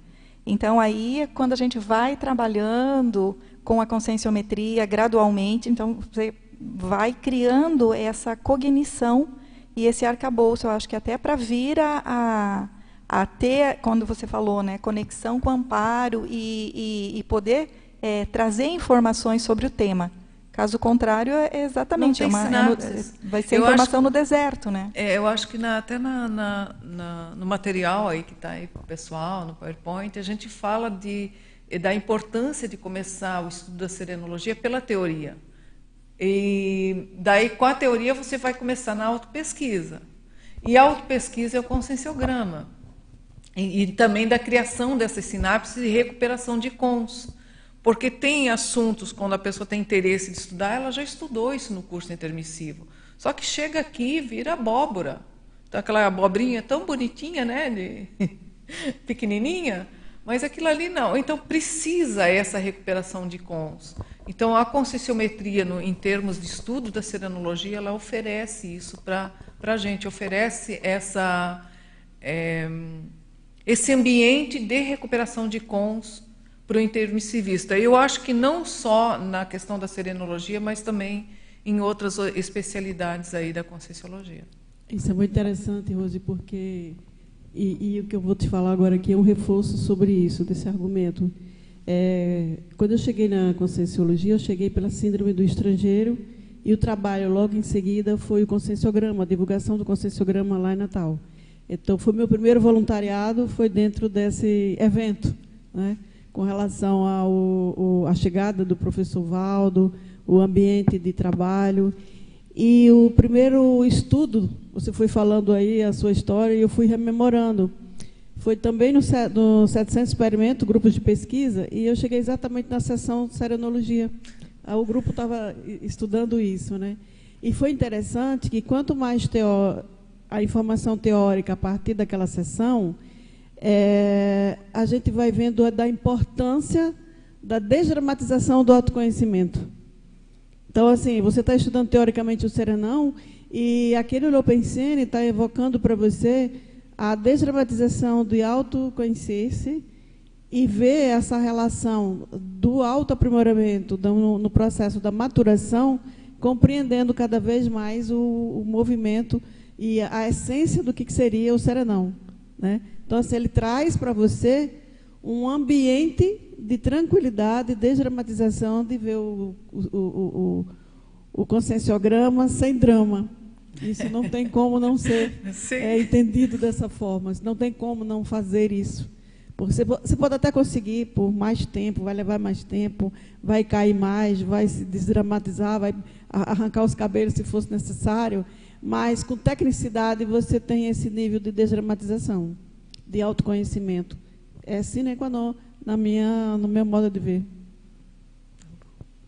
Então, aí, quando a gente vai trabalhando com a conscienciometria gradualmente, então, você vai criando essa cognição e esse arcabouço. Eu acho que até para vir a, a, a, ter, quando você falou, né, conexão com o amparo e, e, e poder é, trazer informações sobre o tema. Caso contrário, é exatamente é uma, é no, vai ser eu informação no deserto, né? É, eu acho que na, até na, na, no material aí que está aí para o pessoal, no PowerPoint, a gente fala de, da importância de começar o estudo da serenologia pela teoria. E daí, com a teoria, você vai começar na autopesquisa. E a autopesquisa é o conscienciograma. E, e também da criação dessas sinapses e recuperação de cons. Porque tem assuntos, quando a pessoa tem interesse de estudar, ela já estudou isso no curso intermissivo. Só que chega aqui e vira abóbora. Então, aquela abobrinha tão bonitinha, né? De... [laughs] pequenininha, mas aquilo ali não. Então, precisa essa recuperação de cons. Então, a conscienciometria, no, em termos de estudo da serenologia, ela oferece isso para a gente, oferece essa, é, esse ambiente de recuperação de cons para o intermissivista. Eu acho que não só na questão da serenologia, mas também em outras especialidades aí da conscienciologia. Isso é muito interessante, Rose, porque e, e o que eu vou te falar agora aqui é um reforço sobre isso, desse argumento. É, quando eu cheguei na Conscienciologia, eu cheguei pela Síndrome do Estrangeiro e o trabalho logo em seguida foi o Conscienciograma, a divulgação do Conscienciograma lá em Natal. Então, foi meu primeiro voluntariado, foi dentro desse evento, né, com relação à chegada do professor Valdo, o ambiente de trabalho. E o primeiro estudo, você foi falando aí a sua história e eu fui rememorando. Foi também no, no 700 Experimento, grupos de pesquisa, e eu cheguei exatamente na sessão de serenologia. Ah, o grupo estava estudando isso. Né? E foi interessante que quanto mais teó a informação teórica a partir daquela sessão, é, a gente vai vendo da importância da desdramatização do autoconhecimento. Então, assim, você está estudando teoricamente o serenão e aquele Lopensene está evocando para você a desdramatização do autoconhecer-se e ver essa relação do autoaprimoramento no, no processo da maturação, compreendendo cada vez mais o, o movimento e a, essência do que, que seria o serenão. Né? Então, assim, ele traz para você um ambiente de tranquilidade, desdramatização, de ver o, o, o, o, o conscienciograma sem drama. Isso não tem como não ser [laughs] é, entendido dessa forma. Não tem como não fazer isso. Você, você pode até conseguir por mais tempo, vai levar mais tempo, vai cair mais, vai se desdramatizar, vai arrancar os cabelos se fosse necessário, mas com tecnicidade você tem esse nível de desdramatização, de autoconhecimento. É sine qua non na minha, no meu modo de ver.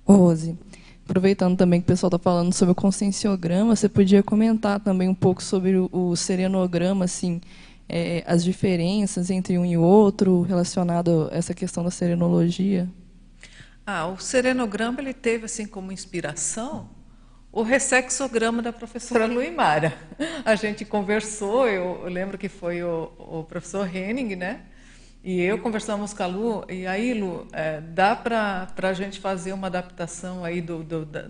Rose, aproveitando também que o pessoal está falando sobre o conscienciograma, você podia comentar também um pouco sobre o, o serenograma, assim, é, as diferenças entre um e outro relacionado a essa questão da serenologia? Ah, o serenograma ele teve assim como inspiração o ressexograma da professora Luimara. A gente conversou, eu, eu lembro que foi o, o professor Henning, né? E eu conversamos com a Lu, e aí, Lu, é, dá para a gente fazer uma adaptação aí do, do da,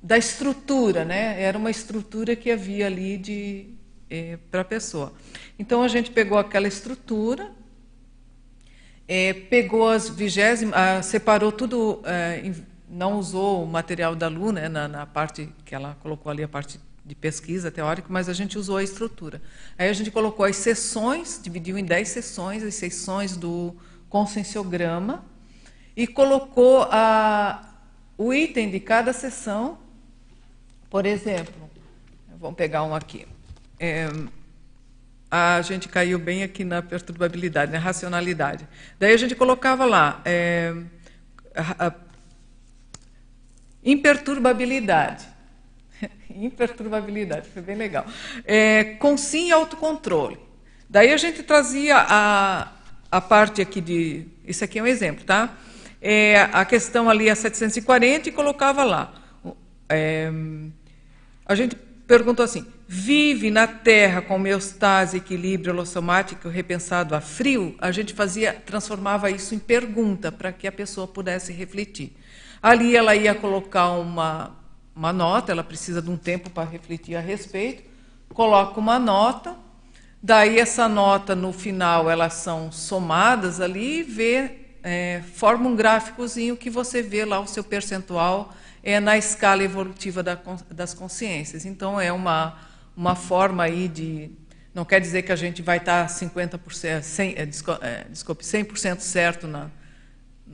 da, estrutura, né? Era uma estrutura que havia ali de é, para a pessoa. Então a gente pegou aquela estrutura, é, pegou as vigésimas, separou tudo, é, não usou o material da Lu, né? Na, na parte que ela colocou ali a parte de pesquisa teórica, mas a gente usou a estrutura. Aí a gente colocou as sessões, dividiu em 10 sessões, as sessões do conscienciograma, e colocou a, o item de cada sessão. Por exemplo, vamos pegar um aqui. É, a gente caiu bem aqui na perturbabilidade, na racionalidade. Daí a gente colocava lá é, a, a, imperturbabilidade. [laughs] Imperturbabilidade, foi bem legal. É, com sim autocontrole. Daí a gente trazia a, a parte aqui de. Isso aqui é um exemplo, tá? É, a questão ali a 740 e colocava lá. É, a gente perguntou assim: vive na Terra com homeostase, equilíbrio holossomático repensado a frio? A gente fazia, transformava isso em pergunta para que a pessoa pudesse refletir. Ali ela ia colocar uma, uma nota, ela precisa de um tempo para refletir a respeito, coloca uma nota, daí essa nota no final elas são somadas ali e vê, é, forma um gráficozinho que você vê lá o seu percentual é na escala evolutiva da, das consciências. Então é uma, uma forma aí de não quer dizer que a gente vai estar 50%, 100, é, desculpe, 100% certo na,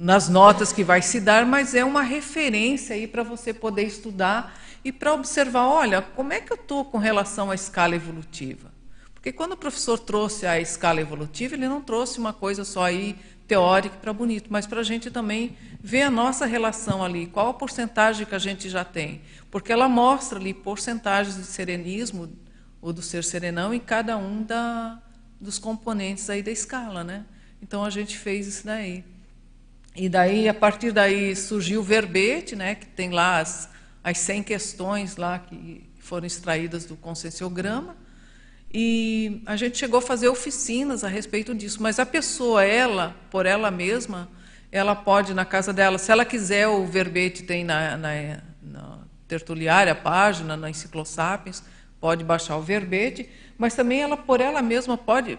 nas notas que vai se dar, mas é uma referência aí para você poder estudar e para observar, olha, como é que eu estou com relação à escala evolutiva? Porque quando o professor trouxe a escala evolutiva, ele não trouxe uma coisa só aí teórica para bonito, mas para a gente também ver a nossa relação ali, qual a porcentagem que a gente já tem, porque ela mostra ali porcentagens de serenismo ou do ser serenão em cada um da, dos componentes aí da escala, né? Então a gente fez isso daí. E daí, a partir daí, surgiu o verbete, né, que tem lá as, as 100 questões lá que foram extraídas do conscienciograma. E a gente chegou a fazer oficinas a respeito disso. Mas a pessoa, ela, por ela mesma, ela pode, na casa dela, se ela quiser, o verbete tem na, na, na tertuliária, a página, na Enciclosapiens, pode baixar o verbete, mas também ela, por ela mesma, pode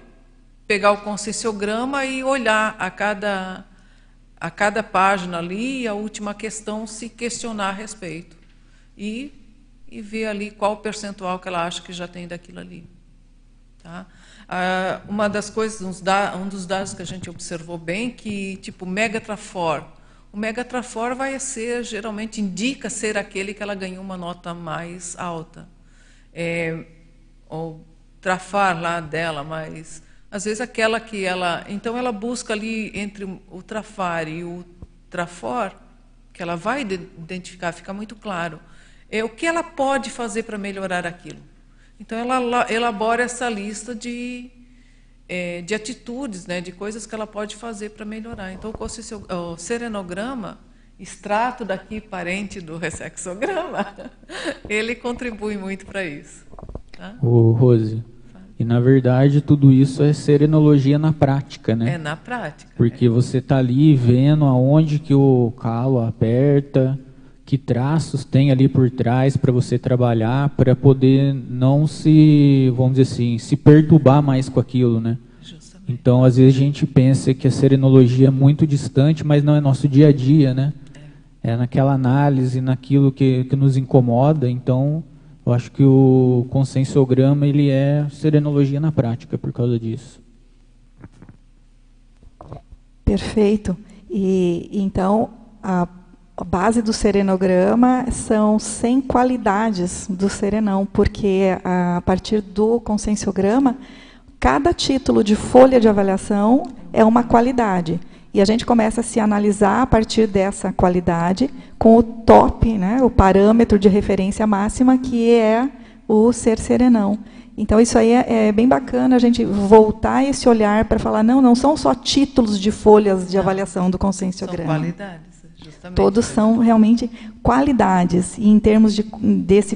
pegar o conscienciograma e olhar a cada a cada página ali, a última questão, se questionar a respeito. E, e ver ali qual o percentual que ela acha que já tem daquilo ali. Tá? Ah, uma das coisas, um dos dados que a gente observou bem, que tipo Megatrafor, o Megatrafor vai ser, geralmente indica ser aquele que ela ganhou uma nota mais alta. É, ou trafar lá dela, mas às vezes aquela que ela. Então ela busca ali entre o trafar e o trafor, que ela vai identificar, fica muito claro. É o que ela pode fazer para melhorar aquilo. Então ela elabora essa lista de, é, de atitudes, né, de coisas que ela pode fazer para melhorar. Então o, serenograma, extrato daqui parente do ressexograma, [laughs] ele contribui muito para isso. Tá? O Rose, e na verdade tudo isso é serenologia na prática, né? É na prática. Porque é. você está ali vendo aonde que o calo aperta, que traços tem ali por trás para você trabalhar, para poder não se, vamos dizer assim, se perturbar mais com aquilo, né? Justamente. Então, às vezes a gente pensa que a serenologia é muito distante, mas não é nosso dia a dia, né? É, é naquela análise, naquilo que, que nos incomoda. Então, eu acho que o consensograma ele é serenologia na prática por causa disso. Perfeito. E então a, base do serenograma são 100 qualidades do serenão, porque a, a partir do consensograma, cada título de folha de avaliação é uma qualidade. E a gente começa a se analisar a partir dessa qualidade com o top, né, o parâmetro de referência máxima, que é o ser serenão. Então, isso aí é, é bem bacana a gente voltar esse olhar para falar, não, não são só títulos de folhas de avaliação do conscienciograma. São qualidades, justamente. Todos são realmente qualidades. E em termos de, desse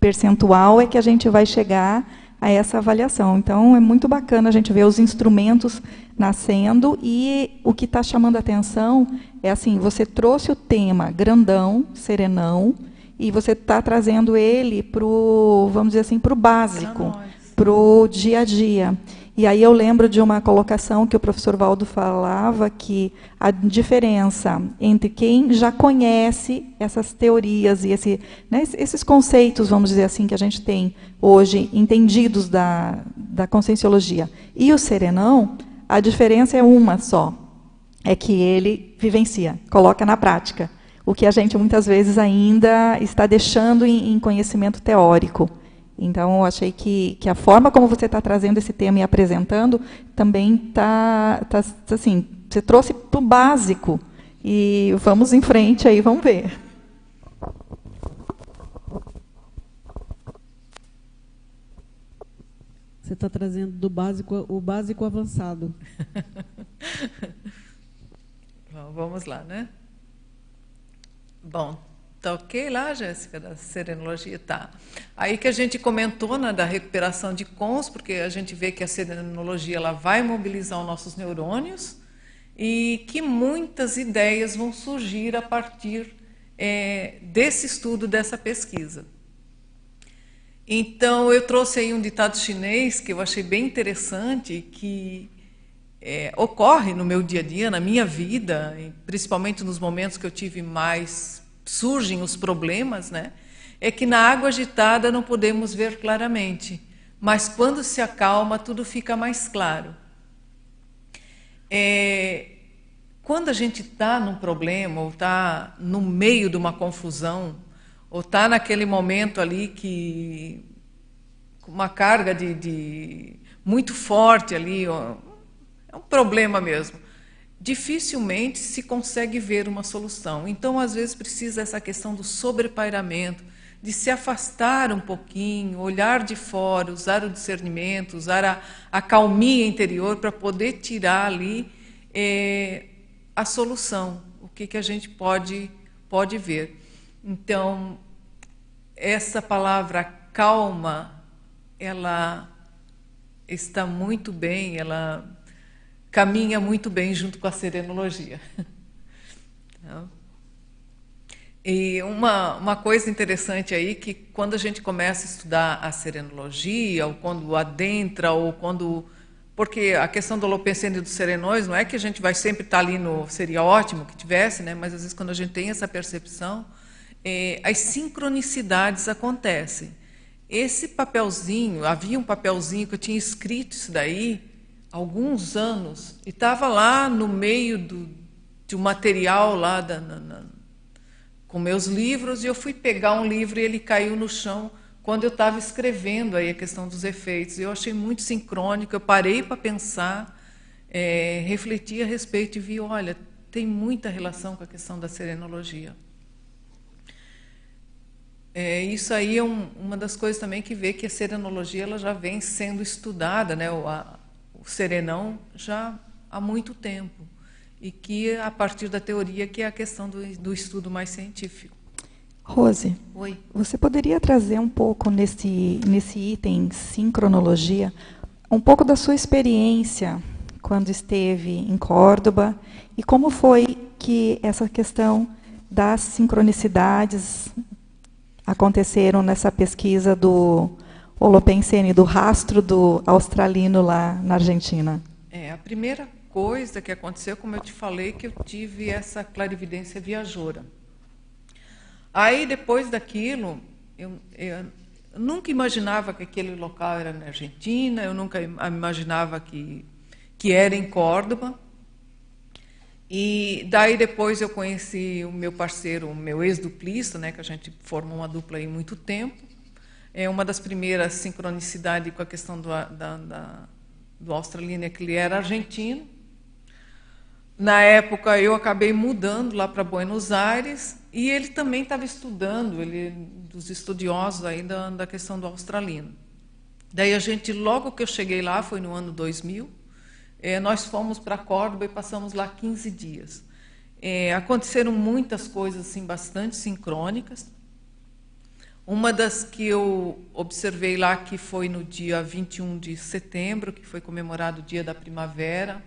percentual é que a gente vai chegar a essa avaliação. Então, é muito bacana a gente ver os instrumentos nascendo e o que está chamando a atenção é assim, você trouxe o tema grandão, serenão, e você está trazendo ele para o, vamos dizer assim, para o básico, para o dia a dia. E aí eu lembro de uma colocação que o professor Valdo falava que a diferença entre quem já conhece essas teorias e esse, né, esses conceitos, vamos dizer assim, que a gente tem hoje entendidos da, da conscienciologia e o serenão, a diferença é uma só, é que ele vivencia, coloca na prática, o que a gente muitas vezes ainda está deixando em, em conhecimento teórico. Então, eu achei que, que a forma como você está trazendo esse tema e apresentando também está, tá, assim, você trouxe para o básico. E vamos em frente aí, vamos ver. Você está trazendo do básico, o básico avançado. [laughs] Bom, vamos lá, né? Bom, tá ok lá, Jéssica, da serenologia? Tá. Aí que a gente comentou né, da recuperação de cons, porque a gente vê que a serenologia ela vai mobilizar os nossos neurônios e que muitas ideias vão surgir a partir é, desse estudo, dessa pesquisa. Então, eu trouxe aí um ditado chinês que eu achei bem interessante, que é, ocorre no meu dia a dia, na minha vida, principalmente nos momentos que eu tive mais surgem os problemas, né? É que na água agitada não podemos ver claramente, mas quando se acalma tudo fica mais claro. É, quando a gente está num problema ou está no meio de uma confusão ou está naquele momento ali que uma carga de, de muito forte ali, ó, é um problema mesmo. Dificilmente se consegue ver uma solução. Então, às vezes, precisa essa questão do sobrepairamento, de se afastar um pouquinho, olhar de fora, usar o discernimento, usar a, a interior para poder tirar ali é, a solução, o que, que a gente pode, pode ver. Então, essa palavra calma, ela está muito bem, ela caminha muito bem junto com a serenologia. Então, e uma, uma coisa interessante aí que quando a gente começa a estudar a serenologia, ou quando adentra, ou quando porque a questão do holopensene e dos serenões não é que a gente vai sempre estar ali no seria ótimo que tivesse, né? Mas às vezes quando a gente tem essa percepção, é, as sincronicidades acontecem. Esse papelzinho, havia um papelzinho que eu tinha escrito isso daí alguns anos e estava lá no meio do, de um material lá da, na, na, com meus livros e eu fui pegar um livro e ele caiu no chão quando eu estava escrevendo aí a questão dos efeitos. Eu achei muito sincrônico, eu parei para pensar, é, refleti a respeito e vi, olha, tem muita relação com a questão da serenologia. É, isso aí é um, uma das coisas também que vê que a serenologia ela já vem sendo estudada, né, o, a, serenão já há muito tempo e que a partir da teoria que é a questão do, do estudo mais científico. Rose, Oi. você poderia trazer um pouco nesse, nesse item sincronologia, um pouco da sua experiência quando esteve em Córdoba e como foi que essa questão das sincronicidades aconteceram nessa pesquisa do Holopensene, do rastro do australino lá na Argentina? É, a primeira coisa que aconteceu, como eu te falei, que eu tive essa clarividência viajora. Aí, depois daquilo, eu, eu, nunca imaginava que aquele local era na Argentina, eu nunca imaginava que, que era em Córdoba. E daí depois eu conheci o meu parceiro, o meu ex-duplista, né, que a gente formou uma dupla aí muito tempo. É uma das primeiras sincronicidades com a questão do, da, da, do australiano é que ele era argentino. Na época eu acabei mudando lá para Buenos Aires e ele também estava estudando, ele dos estudiosos aí da, da questão do australino. Daí a gente, logo que eu cheguei lá, foi no ano 2000, é, nós fomos para Córdoba e passamos lá 15 dias. É, aconteceram muitas coisas assim, bastante sincrônicas. Uma das que eu observei lá, que foi no dia 21 de setembro, que foi comemorado o Dia da Primavera,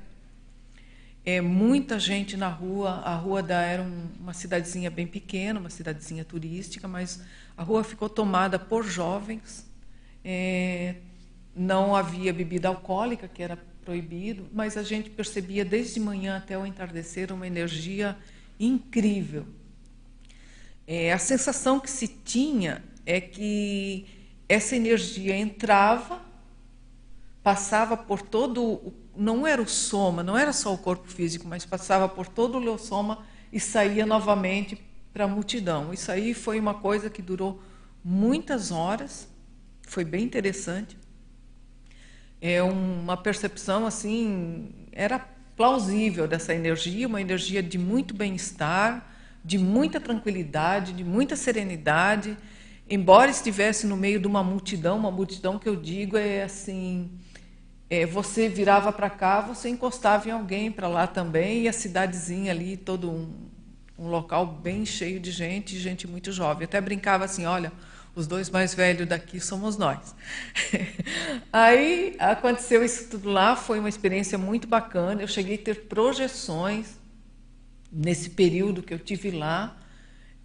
é, muita gente na rua. A rua da era um, uma cidadezinha bem pequena, uma cidadezinha turística, mas a rua ficou tomada por jovens. É, não havia bebida alcoólica, que era proibido, mas a gente percebia desde manhã até o entardecer uma energia incrível. É, a sensação que se tinha é que essa energia entrava, passava por todo o não era o soma, não era só o corpo físico, mas passava por todo o leucoma e saía novamente para a multidão. Isso aí foi uma coisa que durou muitas horas, foi bem interessante. É uma percepção assim, era plausível dessa energia, uma energia de muito bem-estar, de muita tranquilidade, de muita serenidade. Embora estivesse no meio de uma multidão, uma multidão que eu digo é assim, é, você virava para cá, você encostava em alguém para lá também, e a cidadezinha ali, todo um, um local bem cheio de gente, gente muito jovem. até brincava assim, olha, os dois mais velhos daqui somos nós. [laughs] Aí aconteceu isso tudo lá, foi uma experiência muito bacana. Eu cheguei a ter projeções nesse período que eu tive lá.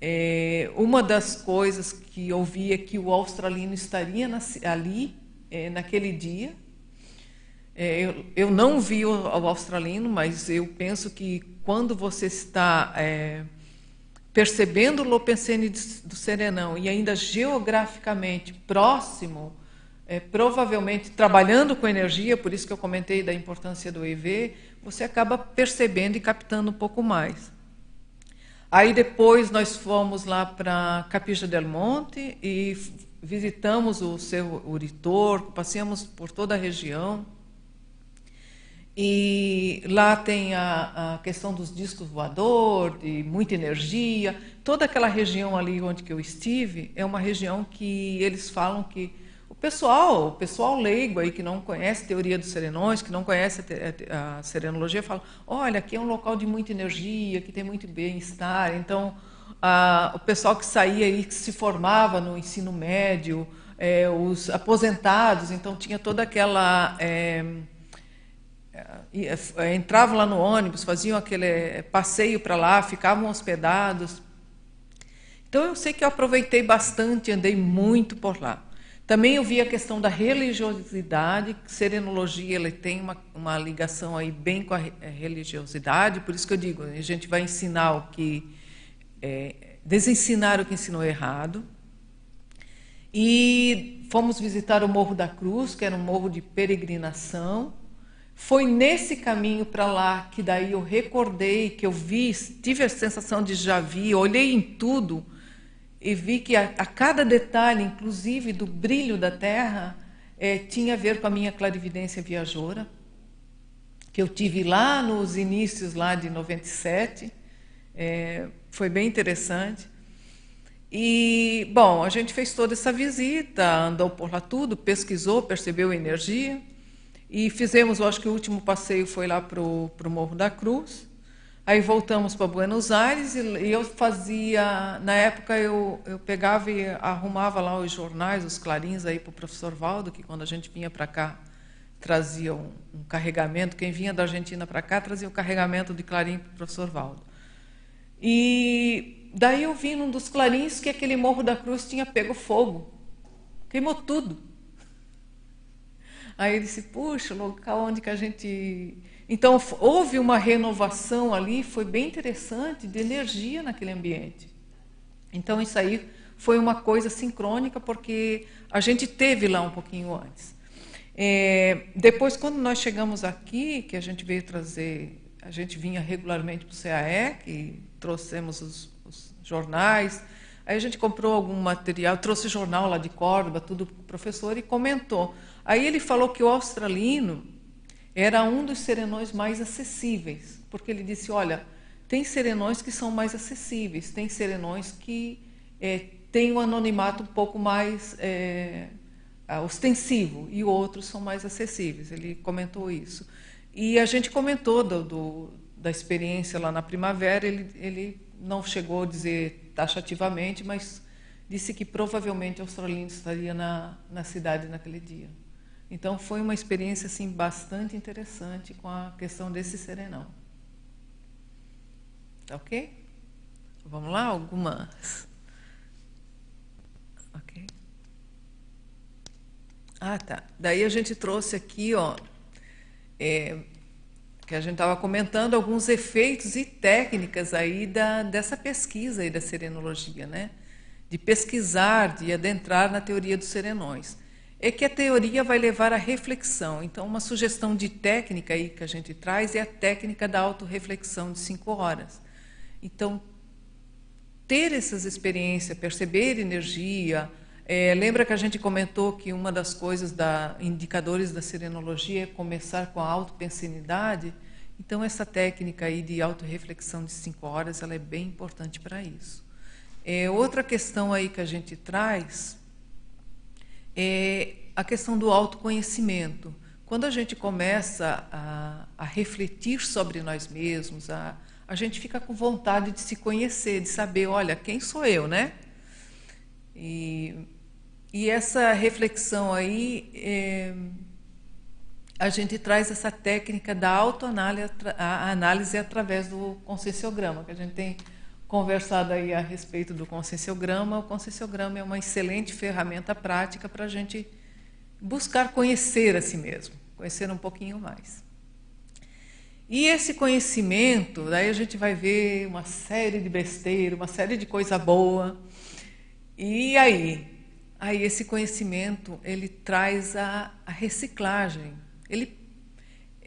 É, uma das coisas que eu vi é que o australino estaria na, ali é, naquele dia. É, eu, eu, não vi o, o, australino, mas eu penso que quando você está é, percebendo o Lopensene do Serenão e ainda geograficamente próximo, é, provavelmente trabalhando com energia, por isso que eu comentei da importância do EV, você acaba percebendo e captando um pouco mais. Aí depois nós fomos lá para Capija del Monte e visitamos o seu Uritor, passeamos por toda a região. E lá tem a, a, questão dos discos voador, de muita energia. Toda aquela região ali onde eu estive é uma região que eles falam que o pessoal, o pessoal leigo aí que não conhece teoria dos serenões, que não conhece a, a serenologia, fala: olha, aqui é um local de muita energia, que tem muito bem-estar. Então, a, o pessoal que saía aí, que se formava no ensino médio, é, os aposentados, então tinha toda aquela é, é, entravam lá no ônibus, faziam aquele passeio para lá, ficavam hospedados. Então eu sei que eu aproveitei bastante, andei muito por lá. Também eu vi a questão da religiosidade, serenologia ele tem uma, uma ligação aí bem com a religiosidade, por isso que eu digo, a gente vai ensinar o que é, desensinar o que ensinou errado. E fomos visitar o Morro da Cruz, que era um morro de peregrinação. Foi nesse caminho para lá que daí eu recordei, que eu vi, tive a sensação de já vi, olhei em tudo e vi que a, a cada detalhe, inclusive do brilho da terra, é, tinha a ver com a minha clarividência viajora, que eu tive lá nos inícios lá de 97. É, foi bem interessante. E, bom, a gente fez toda essa visita, andou por lá tudo, pesquisou, percebeu energia. E fizemos, eu acho que o último passeio foi lá para o Morro da Cruz. Aí voltamos para Buenos Aires e, e, eu fazia, na época eu, eu pegava e arrumava lá os jornais, os clarins aí para o professor Valdo, que quando a gente vinha para cá trazia um, um, carregamento, quem vinha da Argentina para cá trazia o um carregamento de clarim para o professor Valdo. E daí eu vi num dos clarins que aquele Morro da Cruz tinha pego fogo, queimou tudo. Aí ele disse, puxa, local onde que a gente... Então, houve uma renovação ali, foi bem interessante, de energia naquele ambiente. Então, isso aí foi uma coisa sincrônica, porque a gente teve lá um pouquinho antes. É, depois, quando nós chegamos aqui, que a gente veio trazer, a gente vinha regularmente para o CAE, que trouxemos os, os jornais, aí a gente comprou algum material, trouxe jornal lá de Córdoba, tudo para o professor, e comentou. Aí ele falou que o australino era um dos serenões mais acessíveis, porque ele disse: olha, tem serenões que são mais acessíveis, tem serenões que é, têm um anonimato um pouco mais é, ostensivo e outros são mais acessíveis. Ele comentou isso. E a gente comentou do, do, da experiência lá na primavera, ele, ele não chegou a dizer taxativamente, mas disse que provavelmente o australino estaria na, na cidade naquele dia. Então foi uma experiência assim bastante interessante com a questão desse serenão. Tá ok? Vamos lá, algumas. Ok. Ah, tá. Daí a gente trouxe aqui, ó, é, que a gente estava comentando alguns efeitos e técnicas aí da, dessa pesquisa aí da serenologia, né? De pesquisar, de adentrar na teoria dos serenões é que a teoria vai levar à reflexão. Então, uma sugestão de técnica aí que a gente traz é a técnica da autorreflexão de cinco horas. Então, ter essas experiências, perceber energia. É, lembra que a gente comentou que uma das coisas da indicadores da serenologia é começar com a autopensinidade? Então, essa técnica aí de autorreflexão de cinco horas ela é bem importante para isso. É, outra questão aí que a gente traz é a questão do autoconhecimento. Quando a gente começa a, a refletir sobre nós mesmos, a, a gente fica com vontade de se conhecer, de saber, olha, quem sou eu, né? E, e essa reflexão aí, é, a gente traz essa técnica da autoanálise através do conscienciograma, que a gente tem conversado aí a respeito do conscienciograma. O conscienciograma é uma excelente ferramenta prática para a gente buscar conhecer a si mesmo, conhecer um pouquinho mais. E esse conhecimento, daí a gente vai ver uma série de besteira, uma série de coisa boa. E aí? Aí esse conhecimento, ele traz a, a reciclagem. Ele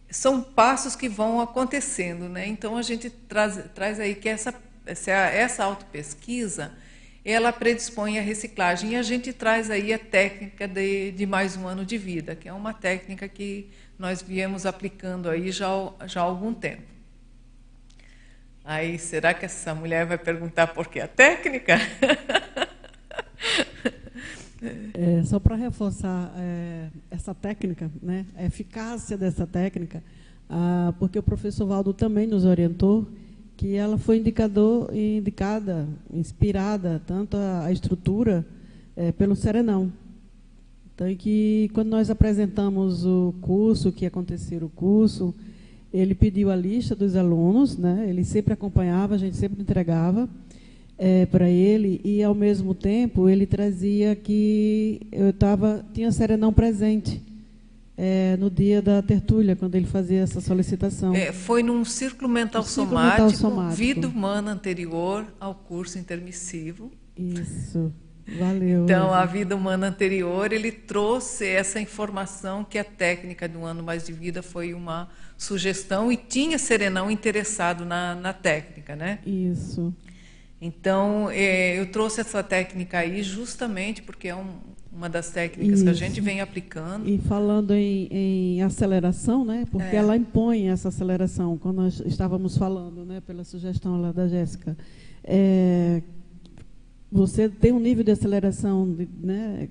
são passos que vão acontecendo, né? Então a gente traz, traz aí que essa essa, essa autopesquisa ela predispõe à reciclagem e a gente traz aí a técnica de, de mais um ano de vida, que é uma técnica que nós viemos aplicando aí já, já há algum tempo. Aí, será que essa mulher vai perguntar por que a técnica? [laughs] É, só para reforçar é, essa técnica, né, a eficácia dessa técnica, ah, porque o professor Valdo também nos orientou que ela foi indicador, indicada, inspirada, tanto a, a estrutura é, pelo Serenão. Então, que quando nós apresentamos o curso, que aconteceu o curso, ele pediu a lista dos alunos, né? ele sempre acompanhava, a gente sempre entregava é, para ele, e ao mesmo tempo ele trazia que eu tava, tinha Serenão presente. É, no dia da tertúlia, quando ele fazia essa solicitação. É, foi num círculo mental, um círculo somático, mental somático, vida humana anterior ao curso intermissivo. Isso. Valeu. Então, a vida humana anterior, ele trouxe essa informação que a técnica do ano mais de vida foi uma sugestão e tinha Serenão interessado na, na técnica, né? Isso. Então, é, eu trouxe essa técnica aí justamente porque é um, uma das técnicas Isso. que a gente vem aplicando. E falando em, em aceleração, né? Porque é. ela impõe essa aceleração, quando nós estávamos falando, né? Pela sugestão lá da Jéssica. É, você tem um nível de aceleração, né?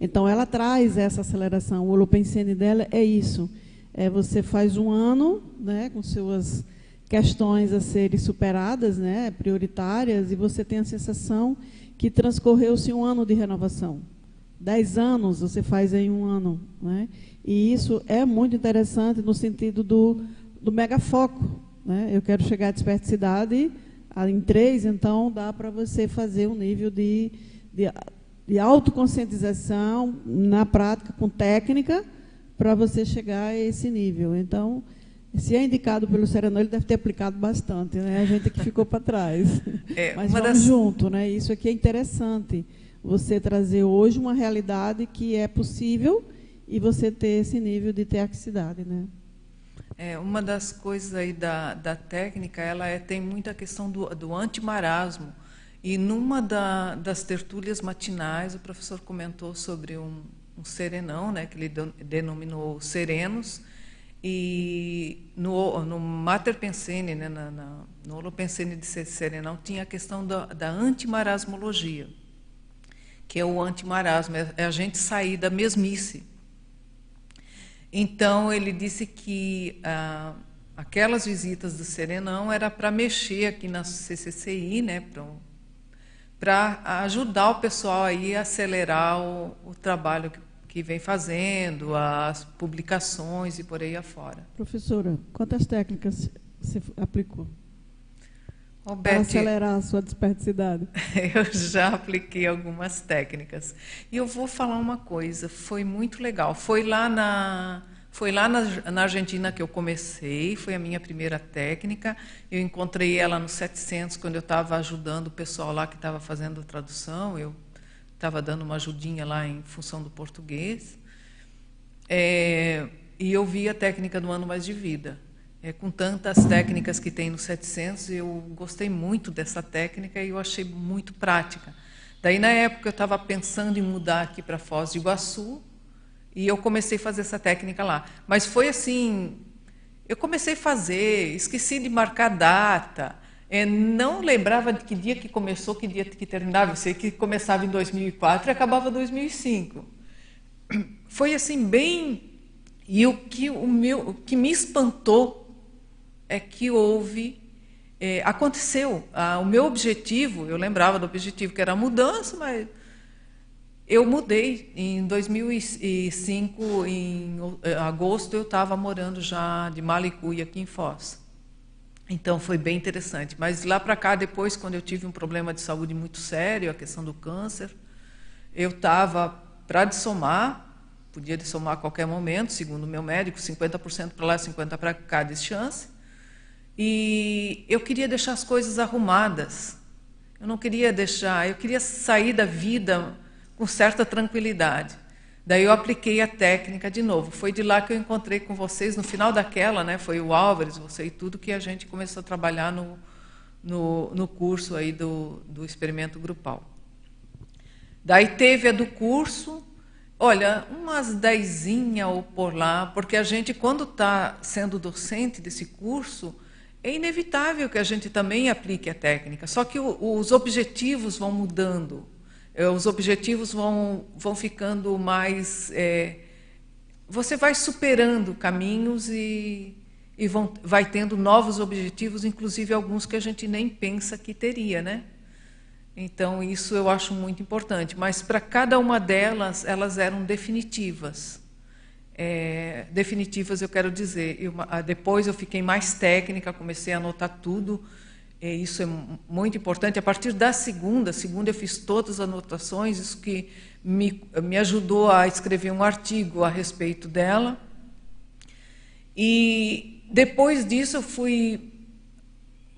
Então ela traz essa aceleração. O holopensene dela é isso. É você faz um ano, né, com suas questões a serem superadas, né, prioritárias, e você tem a sensação que transcorreu-se um ano de renovação. Dez anos você faz em um ano, né? E isso é muito interessante no sentido do, do megafoco, né? Eu quero chegar à desperticidade em três, então dá para você fazer um nível de, de, de autoconscientização na prática, com técnica, para você chegar a esse nível. Então, se é indicado pelo Serenão, ele deve ter aplicado bastante, né? A gente que ficou para trás. É, Mas vamos das... junto, né? Isso aqui é interessante. Você trazer hoje uma realidade que é possível e você ter esse nível de teaxicidade, né? É, uma das coisas aí da, da técnica, ela é, tem muita questão do, do antimarasmo. E numa da, das tertúlias matinais, o professor comentou sobre um, um serenão, né, que ele denominou serenos, e no, no Mater Pensene, né, na, na, no Holopensene de Serenão, tinha a questão da, da antimarasmologia, que é o antimarasmo, é, é a gente sair da mesmice. Então, ele disse que ah, aquelas visitas do Serenão era para mexer aqui na CCCI, né, para ajudar o pessoal aí a acelerar o, o trabalho que, que, vem fazendo, as publicações e por aí afora. Professora, quantas técnicas você aplicou? Para acelerar a sua desperticidade. [laughs] Eu já apliquei algumas técnicas. E eu vou falar uma coisa, foi muito legal. Foi lá na foi lá na, na, Argentina que eu comecei, foi a minha primeira técnica. Eu encontrei ela no 700 quando eu estava ajudando o pessoal lá que estava fazendo a tradução. Eu estava dando uma ajudinha lá em função do português. É, e eu vi a técnica do ano mais de vida. É, com tantas técnicas que tem no 700, eu gostei muito dessa técnica e eu achei muito prática. Daí, na época, eu estava pensando em mudar aqui para Foz do Iguaçu e eu comecei a fazer essa técnica lá. Mas foi assim: eu comecei a fazer, esqueci de marcar data, é, não lembrava de que dia que começou, que dia que terminava. Eu sei que começava em 2004 e acabava em 2005. Foi assim bem e o que o meu, o que me espantou é que houve é, aconteceu. Ah, o meu objetivo, eu lembrava do objetivo que era a mudança, mas eu mudei em 2005, em agosto eu estava morando já de Malicuia aqui em Foz. Então foi bem interessante. Mas lá para cá, depois, quando eu tive um problema de saúde muito sério, a questão do câncer, eu estava para dissomar, podia dissomar a qualquer momento, segundo o meu médico, 50% para lá, 50% para cá de chance. E eu queria deixar as coisas arrumadas. Eu não queria deixar, eu queria sair da vida com certa tranquilidade. Daí eu apliquei a técnica de novo. Foi de lá que eu encontrei com vocês, no final daquela, né, foi o Álvares, você e tudo, que a gente começou a trabalhar no, no, no curso aí do, do experimento grupal. Daí teve a do curso, olha, umas dezinha ou por lá, porque a gente, quando está sendo docente desse curso, é inevitável que a gente também aplique a técnica, só que o, os objetivos vão mudando. É, os objetivos vão, vão ficando mais. É, você vai superando caminhos e, e vão, vai tendo novos objetivos, inclusive alguns que a gente nem pensa que teria, né? Então isso eu acho muito importante. Mas para cada uma delas, elas eram definitivas. É, definitivas eu quero dizer. Eu, depois eu fiquei mais técnica, comecei a anotar tudo é, isso é muito importante. A partir da segunda, segunda eu fiz todas as anotações, isso que me, me ajudou a escrever um artigo a respeito dela. E depois disso eu fui,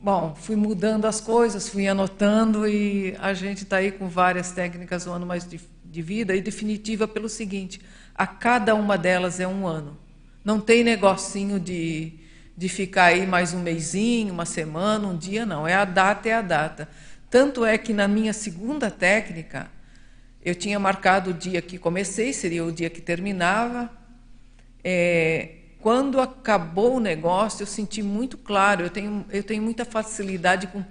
bom, fui mudando as coisas, fui anotando e a gente está aí com várias técnicas um ano mais de, de vida e definitiva pelo seguinte: a cada uma delas é um ano. Não tem negocinho de de ficar aí mais um mêsinho, uma semana, um dia, não. É a data, é a data. Tanto é que na minha segunda técnica, eu tinha marcado o dia que comecei, seria o dia que terminava. É, quando acabou o negócio, eu senti muito claro, eu tenho, eu tenho muita facilidade com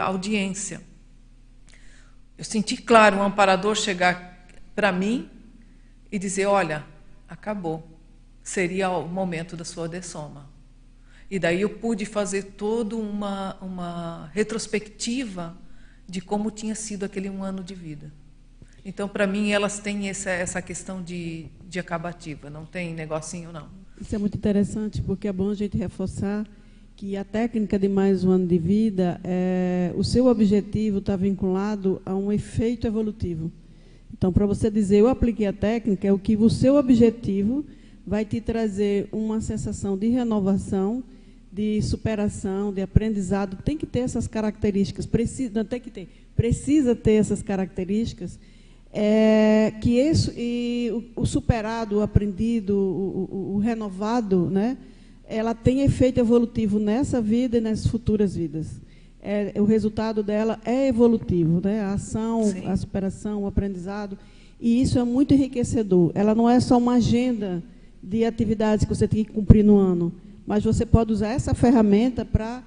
audiência. Eu senti claro um amparador chegar para mim e dizer: Olha, acabou. Seria o momento da sua dessoma. E daí eu pude fazer toda uma, uma retrospectiva de como tinha sido aquele um ano de vida. Então, para mim, elas têm essa, essa questão de, de acabativa, não tem negocinho, não. Isso é muito interessante, porque é bom a gente reforçar que a técnica de mais um ano de vida, é, o seu objetivo está vinculado a um efeito evolutivo. Então, para você dizer, eu apliquei a técnica, é o que o seu objetivo vai te trazer uma sensação de renovação de superação, de aprendizado, tem que ter essas características, precisa, não tem que ter, precisa ter essas características, é, que isso, e o, o superado, o aprendido, o, o, o, renovado, né, ela tem efeito evolutivo nessa vida e nas futuras vidas. É, o resultado dela é evolutivo, né, a ação, Sim. a superação, o aprendizado, e isso é muito enriquecedor. Ela não é só uma agenda de atividades que você tem que cumprir no ano, mas você pode usar essa ferramenta para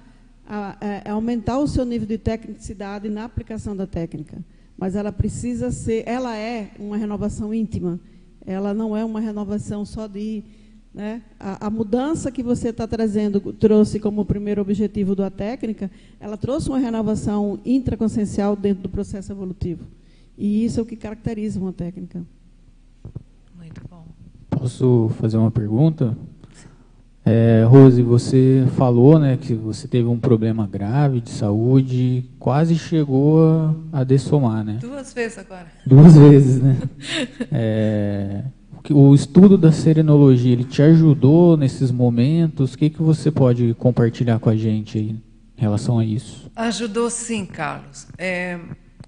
é, aumentar o seu nível de tecnicidade na aplicação da técnica. Mas ela precisa ser, ela é uma renovação íntima. Ela não é uma renovação só de né? A, a, mudança que você está trazendo, trouxe como primeiro objetivo da técnica, ela trouxe uma renovação intraconsciencial dentro do processo evolutivo. E isso é o que caracteriza uma técnica. Muito bom. Posso fazer uma pergunta? É, Rose, você falou né, que você teve um problema grave de saúde, quase chegou a, a dessomar, né? Duas vezes agora. Duas vezes, né? [laughs] É, o estudo da serenologia, ele te ajudou nesses momentos? O que, que você pode compartilhar com a gente aí em relação a isso? Ajudou sim, Carlos. É,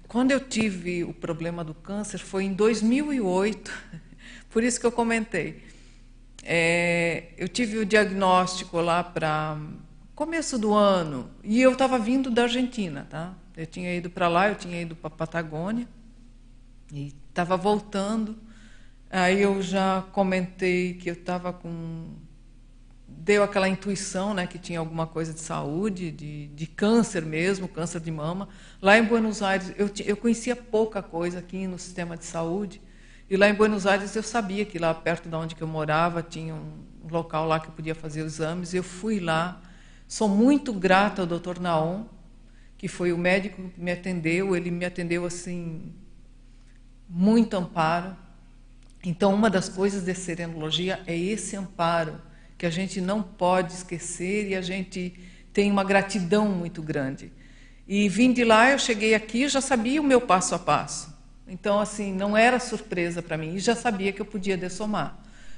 quando eu tive o problema do câncer, foi em 2008, [laughs] por isso que eu comentei. É, eu tive o diagnóstico lá para começo do ano e eu estava vindo da Argentina, tá? Eu tinha ido para lá, eu tinha ido para a Patagônia e estava voltando. Aí eu já comentei que eu estava com deu aquela intuição né, que tinha alguma coisa de saúde, de, de câncer mesmo, câncer de mama. Lá em Buenos Aires, eu, eu conhecia pouca coisa aqui no sistema de saúde. E lá em Buenos Aires eu sabia que lá perto de onde eu morava tinha um local lá que eu podia fazer os exames. Eu fui lá. Sou muito grata ao Dr. Naon, que foi o médico que me atendeu. Ele me atendeu assim muito amparo. Então, uma das coisas de serenologia é esse amparo que a gente não pode esquecer e a gente tem uma gratidão muito grande. E vim de lá, eu cheguei aqui, já sabia o meu passo a passo. Então, assim, não era surpresa para mim, e já sabia que eu podia dessomar.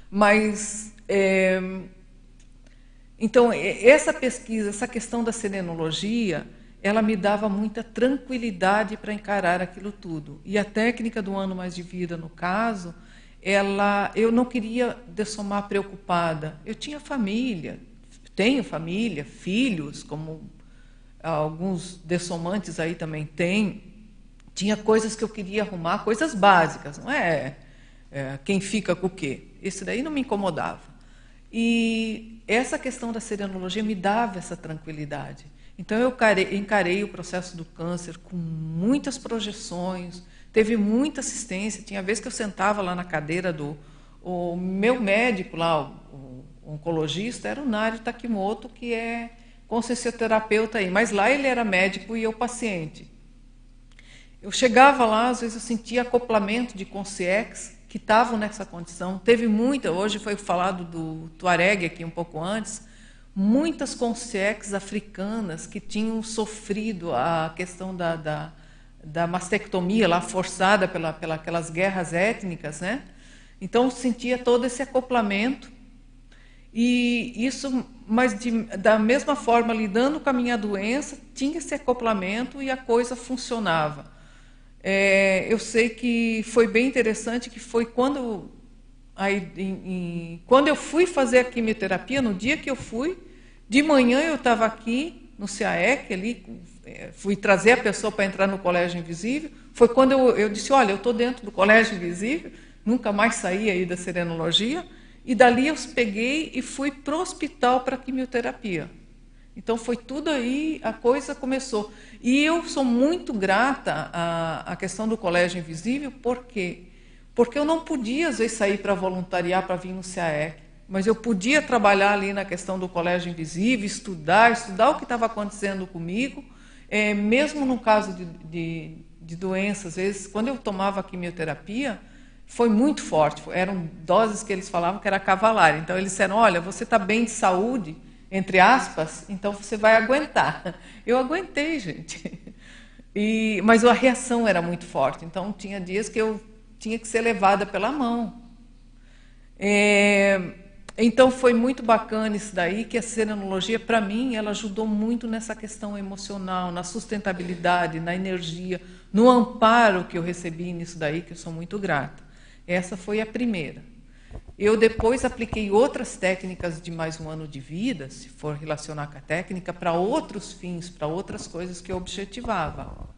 Mas, é... então, essa pesquisa, essa questão da serenologia, ela me dava muita tranquilidade para encarar aquilo tudo. E a técnica do ano mais de vida, no caso, ela, eu não queria dessomar preocupada. Eu tinha família, tenho família, filhos, como alguns dessomantes aí também têm. Tinha coisas que eu queria arrumar, coisas básicas, não é, é quem fica com o quê. Isso daí não me incomodava. E essa questão da serenologia me dava essa tranquilidade. Então eu encarei o processo do câncer com muitas projeções, teve muita assistência. Tinha vez que eu sentava lá na cadeira do o meu médico lá, o, o oncologista, era o Nário Takimoto, que é consciencioterapeuta aí. Mas lá ele era médico e eu paciente. Eu chegava lá, às vezes eu sentia acoplamento de consciex que estavam nessa condição. Teve muita, hoje foi falado do Tuareg aqui um pouco antes, muitas consciex africanas que tinham sofrido a questão da, da da mastectomia lá forçada pela, pela aquelas guerras étnicas, né? Então sentia todo esse acoplamento e isso, mas de, da mesma forma lidando com a minha doença tinha esse acoplamento e a coisa funcionava. É, eu sei que foi bem interessante que foi quando aí, em, em, quando eu fui fazer a quimioterapia no dia que eu fui de manhã eu estava aqui no CAEC ali é, fui trazer a pessoa para entrar no Colégio Invisível, foi quando eu, eu disse, olha, eu estou dentro do Colégio Invisível, nunca mais saí aí da serenologia, e dali eu peguei e fui para o hospital para quimioterapia. Então foi tudo aí, a coisa começou. E eu sou muito grata à, à questão do Colégio Invisível, por quê? Porque eu não podia, às vezes, sair para voluntariar para vir no CAEC, mas eu podia trabalhar ali na questão do Colégio Invisível, estudar, estudar o que estava acontecendo comigo, é, mesmo no caso de, de, de doenças, às vezes, quando eu tomava quimioterapia, foi muito forte. Eram doses que eles falavam que era cavalar. Então eles disseram: olha, você está bem de saúde, entre aspas, então você vai aguentar. [laughs] Eu aguentei, gente. [laughs] E, mas a reação era muito forte. Então tinha dias que eu tinha que ser levada pela mão. É, então foi muito bacana isso daí, que a serenologia, para mim, ela ajudou muito nessa questão emocional, na sustentabilidade, na energia, no amparo que eu recebi nisso daí, que eu sou muito grata. Essa foi a primeira. Eu depois apliquei outras técnicas de mais um ano de vida, se for relacionar com a técnica, para outros fins, para outras coisas que eu objetivava.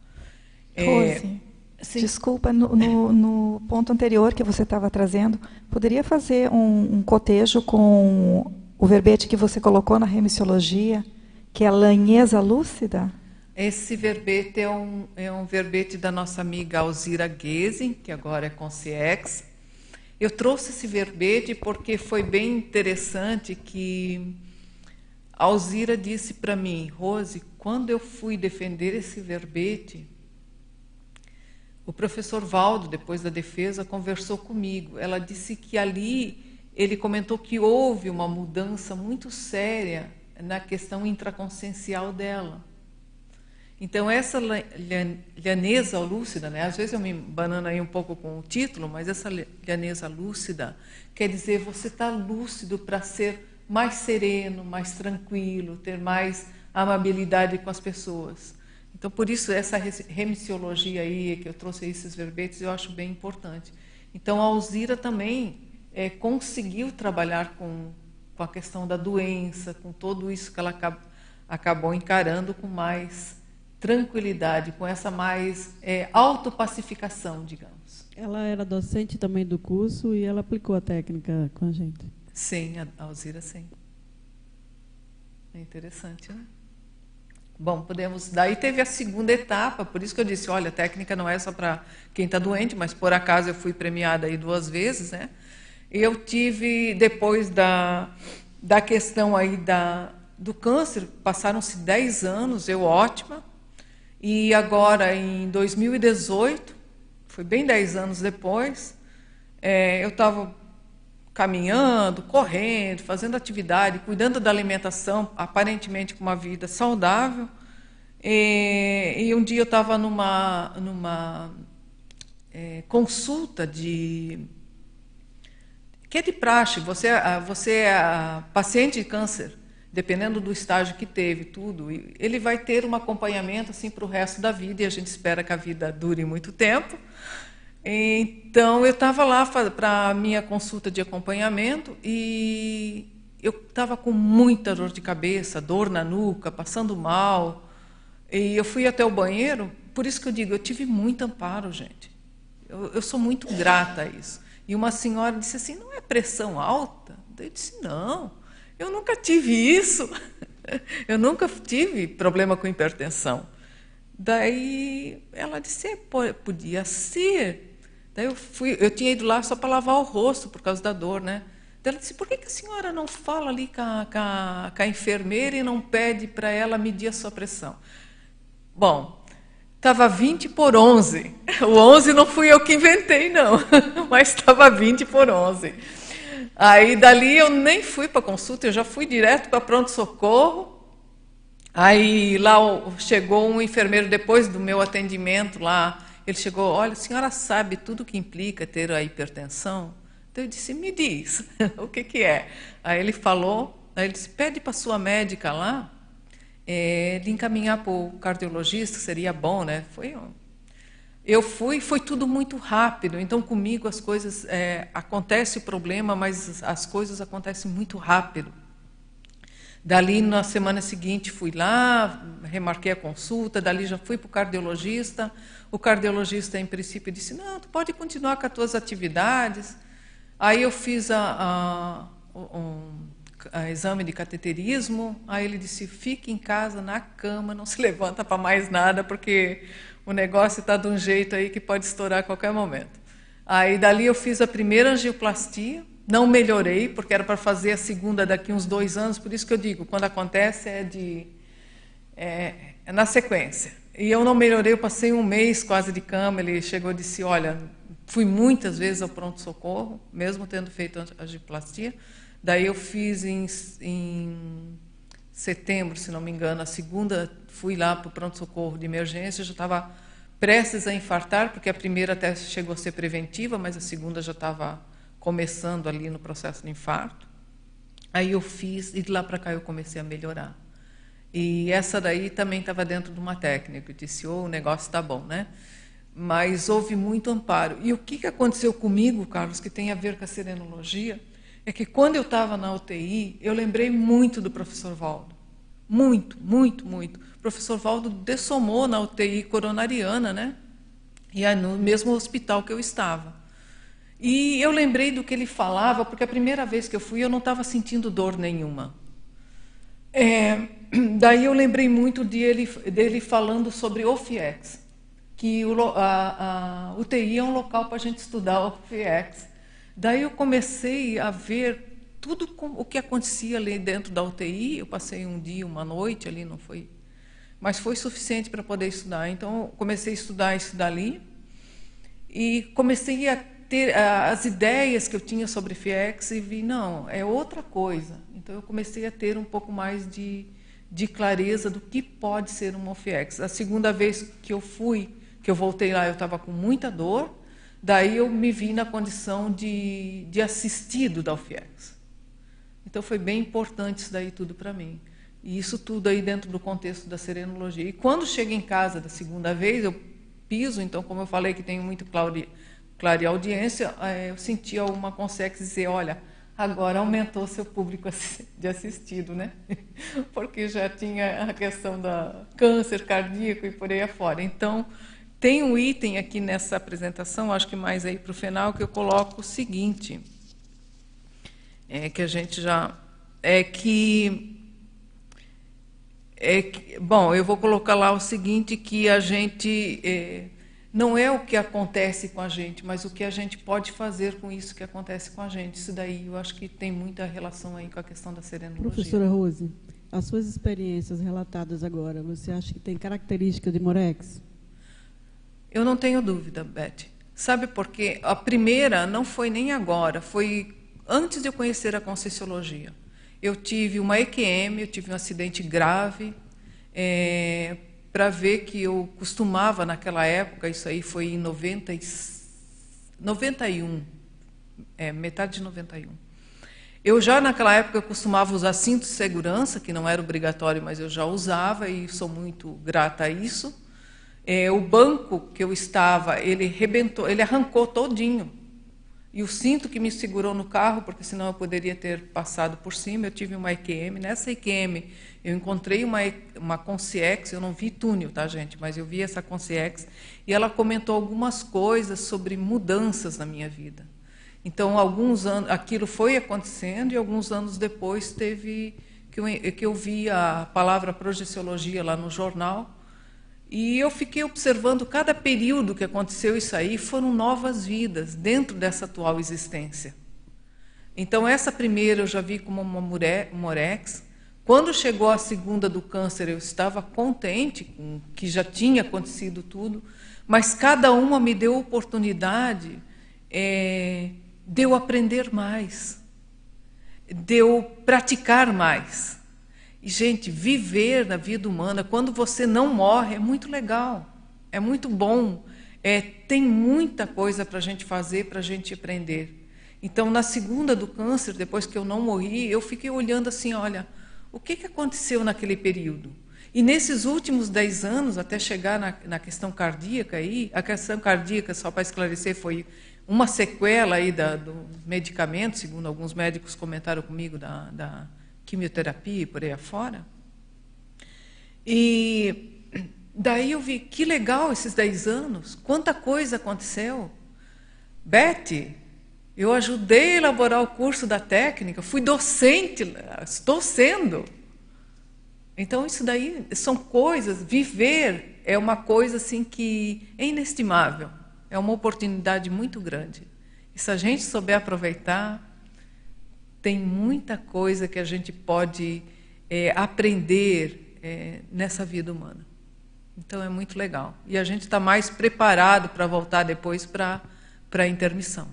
Rose. É, Sim. Desculpa, no, no, no, ponto anterior que você estava trazendo, poderia fazer um, um, cotejo com o verbete que você colocou na remissiologia, que é a lanheza lúcida? Esse verbete é um, é um verbete da nossa amiga Alzira Guesen, que agora é Conciex. Eu trouxe esse verbete porque foi bem interessante que Alzira disse para mim, Rose, quando eu fui defender esse verbete, o professor Valdo, depois da defesa, conversou comigo. Ela disse que ali ele comentou que houve uma mudança muito séria na questão intraconsciencial dela. Então, essa lhaneza lúcida, né? às vezes eu me banano aí um pouco com o título, mas essa lhaneza lúcida quer dizer você está lúcido para ser mais sereno, mais tranquilo, ter mais amabilidade com as pessoas. Então, por isso, essa remissiologia aí, que eu trouxe esses verbetes, eu acho bem importante. Então, a Alzira também é, conseguiu trabalhar com, com a questão da doença, com tudo isso que ela acab, acabou encarando com mais tranquilidade, com essa mais é, autopacificação, digamos. Ela era docente também do curso e ela aplicou a técnica com a gente. Sim, a Alzira sim. É interessante, né? Bom, podemos. Daí teve a segunda etapa, por isso que eu disse, olha, a técnica não é só para quem está doente, mas por acaso eu fui premiada aí duas vezes, né? Eu tive depois da, da questão aí da, do câncer, passaram-se 10 anos, eu ótima, e agora em 2018, foi bem 10 anos depois, é, eu estava caminhando, correndo, fazendo atividade, cuidando da alimentação, aparentemente com uma vida saudável. E, e um dia eu estava numa, numa é, consulta de que é de praxe. Você, você é paciente de câncer, dependendo do estágio que teve, tudo, ele vai ter um acompanhamento assim para o resto da vida e a gente espera que a vida dure muito tempo. Então, eu estava lá para a minha consulta de acompanhamento e eu estava com muita dor de cabeça, dor na nuca, passando mal. E eu fui até o banheiro, por isso que eu digo, eu tive muito amparo, gente. Eu, eu sou muito grata a isso. E uma senhora disse assim: não é pressão alta? Eu disse: não, eu nunca tive isso. [laughs] Eu nunca tive problema com hipertensão. Daí ela disse: é, podia ser. Daí eu fui, eu tinha ido lá só para lavar o rosto por causa da dor, né? Daí ela disse: por que, que a senhora não fala ali com a, com a, com a enfermeira e não pede para ela medir a sua pressão? Bom, estava 20 por 11. [laughs] O 11 não fui eu que inventei, não, [laughs] mas estava 20 por 11. Aí dali eu nem fui para consulta, eu já fui direto para pronto-socorro. Aí lá chegou um enfermeiro depois do meu atendimento lá ele chegou, olha, a senhora sabe tudo o que implica ter a hipertensão? Então eu disse, me diz, [laughs] o que, que é? Aí ele falou, aí ele disse, pede para sua médica lá, é, de encaminhar para o cardiologista, seria bom, né? Foi eu fui, foi tudo muito rápido. Então comigo as coisas é, acontece o problema, mas as coisas acontecem muito rápido. Dali, na semana seguinte, fui lá, remarquei a consulta, dali já fui para o cardiologista. O cardiologista, em princípio, disse: Não, tu pode continuar com as tuas atividades. Aí eu fiz a, a, um, a exame de cateterismo. Aí ele disse: Fique em casa, na cama, não se [laughs] levanta para mais nada, porque o negócio está de um jeito aí que pode estourar a qualquer momento. Aí dali eu fiz a primeira angioplastia não melhorei, porque era para fazer a segunda daqui uns dois anos, por isso que eu digo, quando acontece é de é, é na sequência. E eu não melhorei, eu passei um mês quase de cama. Ele chegou e disse: Olha, fui muitas vezes ao pronto-socorro, mesmo tendo feito angioplastia. Daí eu fiz em, em setembro, se não me engano, a segunda, fui lá para o pronto-socorro de emergência, já estava prestes a infartar, porque a primeira até chegou a ser preventiva, mas a segunda já estava começando ali no processo de infarto. Aí eu fiz, e de lá para cá eu comecei a melhorar. E essa daí também estava dentro de uma técnica. Eu disse, oh, o negócio está bom, né? Mas houve muito amparo. E o que, que aconteceu comigo, Carlos, que tem a ver com a serenologia, é que quando eu estava na UTI, eu lembrei muito do professor Valdo. Muito, muito, muito. O professor Valdo dessomou na UTI coronariana, né? E é no mesmo hospital que eu estava. E eu lembrei do que ele falava, porque a primeira vez que eu fui eu não estava sentindo dor nenhuma. É, [clears throat] daí eu lembrei muito dele, dele falando sobre o FIEX, que o, a, a UTI é um local para a gente estudar o FIEX. Daí eu comecei a ver tudo o que acontecia ali dentro da UTI. Eu passei um dia, uma noite ali, não foi, mas foi suficiente para poder estudar. Então comecei a estudar isso dali e comecei a ter as ideias que eu tinha sobre FIEX e vi, não, é outra coisa. Então eu comecei a ter um pouco mais de, de clareza do que pode ser uma FIEX. A segunda vez que eu fui, que eu voltei lá, eu estava com muita dor, daí eu me vi na condição de, de assistido da UFIEX. Então foi bem importante isso daí tudo para mim. E isso tudo aí dentro do contexto da serenologia. E quando chego em casa da segunda vez, eu piso, então, como eu falei que tenho muito claudia, Clare Audiência, é, eu senti alguma consegue dizer, olha, agora aumentou seu público [laughs] de assistido, né? [laughs] Porque já tinha a questão da câncer cardíaco e por aí afora. Então, tem um item aqui nessa apresentação, acho que mais aí para o final, que eu coloco o seguinte, é que a gente já é que É que, bom, eu vou colocar lá o seguinte, que a gente... É, não é o que acontece com a gente, mas o que a gente pode fazer com isso que acontece com a gente. Isso daí eu acho que tem muita relação aí com a questão da serenologia. Professora Rose, as suas experiências relatadas agora, você acha que tem característica de Morex? Eu não tenho dúvida, Beth. Sabe por quê? A primeira não foi nem agora, foi antes de eu conhecer a Conscienciologia. Eu tive uma EQM, eu tive um acidente grave, é, para ver que eu costumava naquela época, isso aí foi em 90 e, 91, é, metade de 91. Eu já naquela época costumava usar cinto de segurança, que não era obrigatório, mas eu já usava e sou muito grata a isso. É, o banco que eu estava, ele rebentou, ele arrancou todinho. E o cinto que me segurou no carro, porque senão eu poderia ter passado por cima, eu tive uma EQM. Nessa EQM eu encontrei uma, uma Conciex, eu não vi túnel, tá, gente? Mas eu vi essa Conciex e ela comentou algumas coisas sobre mudanças na minha vida. Então, alguns anos, aquilo foi acontecendo e alguns anos depois teve que eu, que eu vi a palavra projeciologia lá no jornal e eu fiquei observando cada período que aconteceu isso aí, foram novas vidas dentro dessa atual existência. Então, essa primeira eu já vi como uma morex, quando chegou a segunda do câncer, eu estava contente com que já tinha acontecido tudo, mas cada uma me deu oportunidade é, de eu aprender mais, de eu praticar mais. E, gente, viver na vida humana, quando você não morre, é muito legal, é muito bom, é, tem muita coisa para a gente fazer, para a gente aprender. Então, na segunda do câncer, depois que eu não morri, eu fiquei olhando assim: olha o que, que aconteceu naquele período? E nesses últimos dez anos, até chegar na, na questão cardíaca, aí, a questão cardíaca, só para esclarecer, foi uma sequela aí da, do medicamento, segundo alguns médicos comentaram comigo, da, da quimioterapia e por aí afora. E daí eu vi, que legal esses dez anos, quanta coisa aconteceu. Beth, eu ajudei a elaborar o curso da técnica, fui docente, estou sendo. Então isso daí são coisas, viver é uma coisa assim que é inestimável, é uma oportunidade muito grande. E se a gente souber aproveitar, tem muita coisa que a gente pode é, aprender é, nessa vida humana. Então é muito legal. E a gente está mais preparado para voltar depois para a intermissão.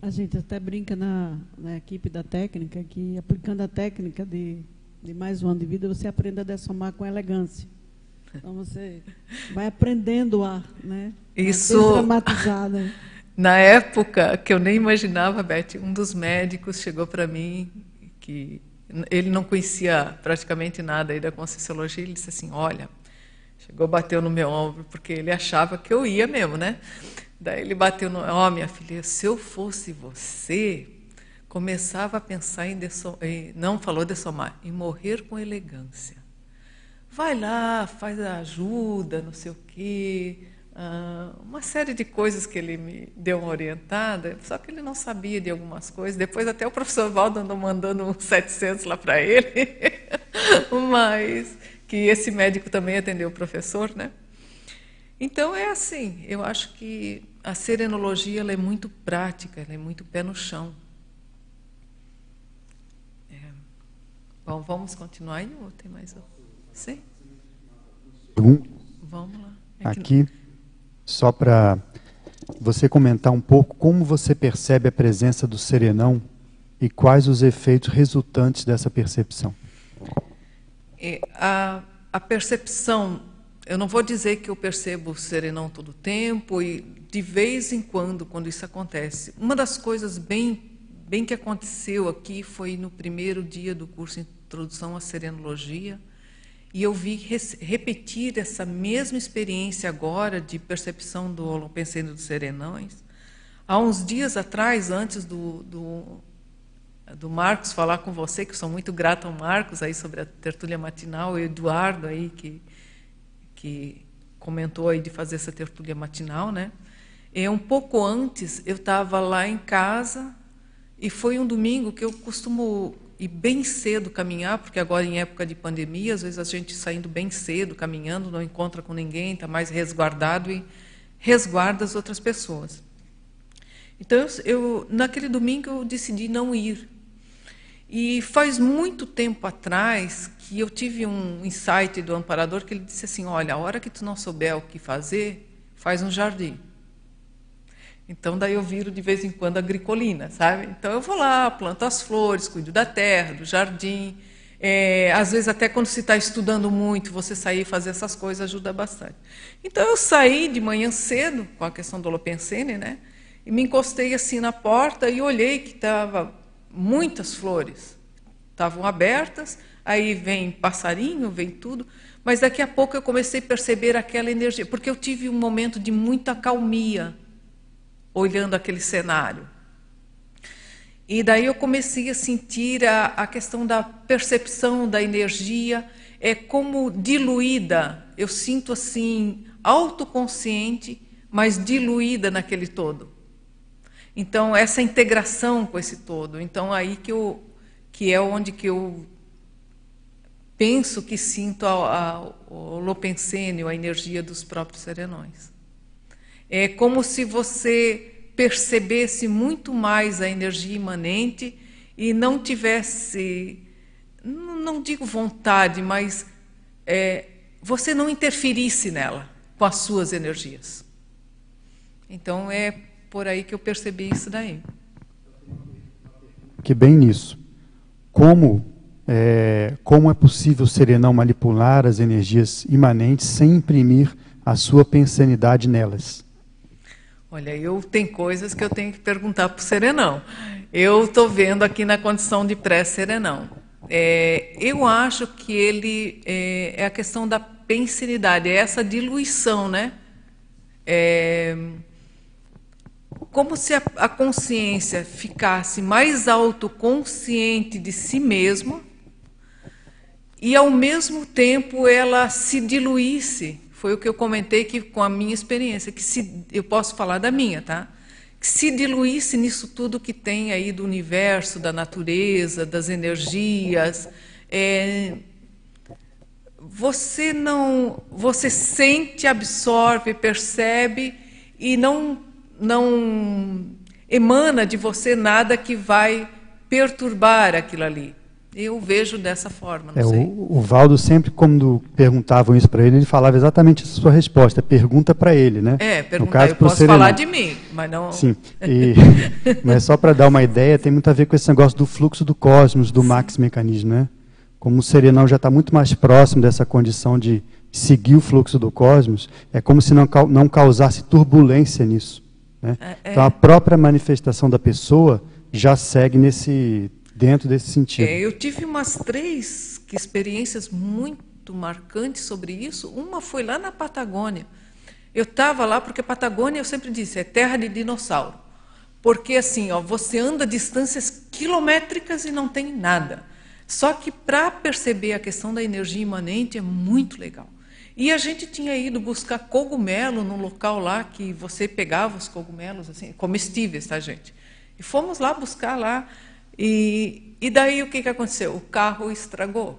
A gente até brinca na, na equipe da técnica que, aplicando a técnica de, de mais um ano de vida, você aprende a dessomar com elegância. Então, você vai aprendendo a, né, Isso, dramatizada. [laughs] Na época que eu nem imaginava, Beth, um dos médicos chegou para mim que ele não conhecia praticamente nada aí da Conscienciologia, ele disse assim, olha, chegou, bateu no meu ombro, porque ele achava que eu ia mesmo, né? Daí ele bateu no. Ó, oh, minha filha, se eu fosse você, começava a pensar em, em não falou dessomar, em morrer com elegância. Vai lá, faz a ajuda, não sei o quê, ah, uma série de coisas que ele me deu uma orientada, só que ele não sabia de algumas coisas. Depois até o professor Valdo andou mandando uns 700 lá para ele, [laughs] mas que esse médico também atendeu o professor, né? Então é assim, eu acho que a serenologia é muito prática, ela é muito pé no chão. É. Bom, vamos continuar aí ou tem mais? Sim? Vamos lá. É Aqui, que... só para você comentar um pouco como você percebe a presença do serenão e quais os efeitos resultantes dessa percepção. É, a, a percepção eu não vou dizer que eu percebo o serenão todo o tempo e de vez em quando, quando isso acontece. Uma das coisas bem, bem que aconteceu aqui foi no primeiro dia do curso Introdução à Serenologia, e eu vi repetir essa mesma experiência agora de percepção do Holopensene dos Serenões. Há uns dias atrás, antes do, do, do Marcos falar com você, que sou muito grata ao Marcos aí sobre a tertúlia matinal, o Eduardo aí que que comentou aí de fazer essa tertúlia matinal, né? E um pouco antes eu estava lá em casa e foi um domingo que eu costumo ir bem cedo caminhar, porque agora em época de pandemia, às vezes a gente saindo bem cedo, caminhando, não encontra com ninguém, está mais resguardado e resguarda as outras pessoas. Então, eu, naquele domingo eu decidi não ir. E faz muito tempo atrás que eu tive um insight do amparador que ele disse assim: Olha, a hora que tu não souber o que fazer, faz um jardim. Então, daí eu viro de vez em quando agricolina, sabe? Então, eu vou lá, planto as flores, cuido da terra, do jardim. É, às vezes, até quando se está estudando muito, você sair e fazer essas coisas ajuda bastante. Então, eu saí de manhã cedo, com a questão do Holopensene, né? E me encostei assim na porta e olhei que estava muitas flores. Estavam abertas, aí vem passarinho, vem tudo. Mas daqui a pouco eu comecei a perceber aquela energia, porque eu tive um momento de muita calmia olhando aquele cenário. E daí eu comecei a sentir a, a questão da percepção da energia é como diluída. Eu sinto assim autoconsciente, mas diluída naquele todo. Então essa integração com esse todo. Então aí que eu que é onde que eu penso que sinto a, a, o Lopensênio, a energia dos próprios serenões. É como se você percebesse muito mais a energia imanente e não tivesse, não digo vontade, mas é, você não interferisse nela com as suas energias. Então é por aí que eu percebi isso daí. Que bem nisso. Como é, como é possível serenão manipular as energias imanentes sem imprimir a sua pensanidade nelas? Olha, eu tenho coisas que eu tenho que perguntar para o Serenão. Eu estou vendo aqui na condição de pré-Serenão. É, eu acho que ele é, é, a questão da pensinidade, é essa diluição, né? É, como se a, a consciência ficasse mais autoconsciente de si mesma e, ao mesmo tempo, ela se diluísse foi o que eu comentei que com a minha experiência, que se eu posso falar da minha, tá? Que se diluísse nisso tudo que tem aí do universo, da natureza, das energias, é, você não, você sente, absorve, percebe e não não emana de você nada que vai perturbar aquilo ali. Eu vejo dessa forma. É, o, o, Valdo sempre, quando perguntavam isso para ele, ele falava exatamente essa sua resposta. Pergunta para ele, né? É, perguntar. No caso, eu posso Serenão. falar de mim, mas não. Sim. E, [laughs] mas só para dar uma ideia, tem muito a ver com esse negócio do fluxo do cosmos, do Sim. max mecanismo, né? Como o Serenão já está muito mais próximo dessa condição de seguir o fluxo do cosmos, é como se não, não causasse turbulência nisso. Né? É, é. Então a própria manifestação da pessoa já segue nesse dentro desse sentido. É, eu tive umas três experiências muito marcantes sobre isso. Uma foi lá na Patagônia. Eu estava lá porque Patagônia, eu sempre disse, é terra de dinossauro. Porque assim, ó, você anda distâncias quilométricas e não tem nada. Só que para perceber a questão da energia imanente é muito legal. E a gente tinha ido buscar cogumelo no local lá que você pegava os cogumelos assim, comestíveis, tá, gente? E fomos lá buscar lá e, e daí o que, que aconteceu? O carro estragou.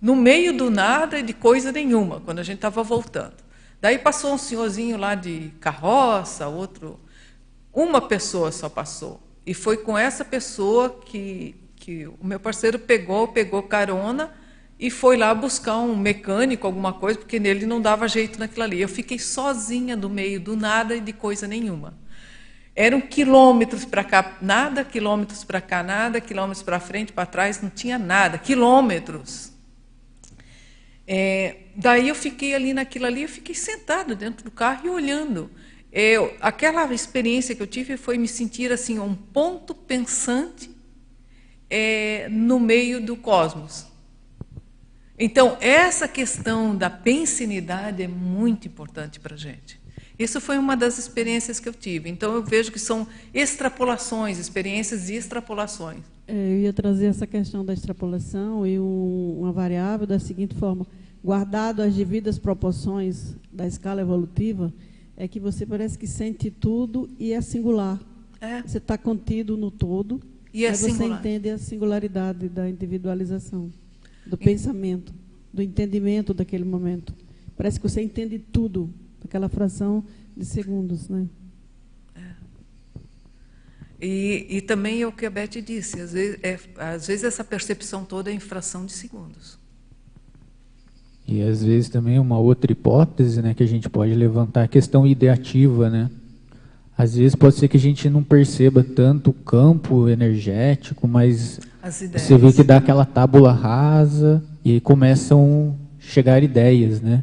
No meio do nada e de coisa nenhuma, quando a gente estava voltando. Daí passou um senhorzinho lá de carroça, outro. Uma pessoa só passou. E foi com essa pessoa que, que o meu parceiro pegou, pegou carona e foi lá buscar um mecânico, alguma coisa, porque nele não dava jeito naquilo ali. Eu fiquei sozinha no meio do nada e de coisa nenhuma. Eram quilômetros para cá, nada, quilômetros para cá, nada, quilômetros para frente, para trás, não tinha nada, quilômetros. É, daí eu fiquei ali naquilo ali, eu fiquei sentado dentro do carro e olhando. Eu, aquela experiência que eu tive foi me sentir assim um ponto pensante é, no meio do cosmos. Então essa questão da pensinidade é muito importante para a gente. Isso foi uma das experiências que eu tive. Então, eu vejo que são extrapolações, experiências e extrapolações. É, eu ia trazer essa questão da extrapolação e um, uma variável da seguinte forma: guardado as devidas proporções da escala evolutiva, é que você parece que sente tudo e é singular. É. Você está contido no todo E é você singular. entende a singularidade da individualização, do pensamento, do entendimento daquele momento. Parece que você entende tudo, aquela fração de segundos, né? E, e também é o que a Beth disse, às vezes, é, às vezes essa percepção toda é em fração de segundos. E às vezes também uma outra hipótese né, que a gente pode levantar é a questão ideativa. Né? Às vezes pode ser que a gente não perceba tanto o campo energético, mas você vê que dá aquela tábula rasa e aí começam a chegar ideias, né?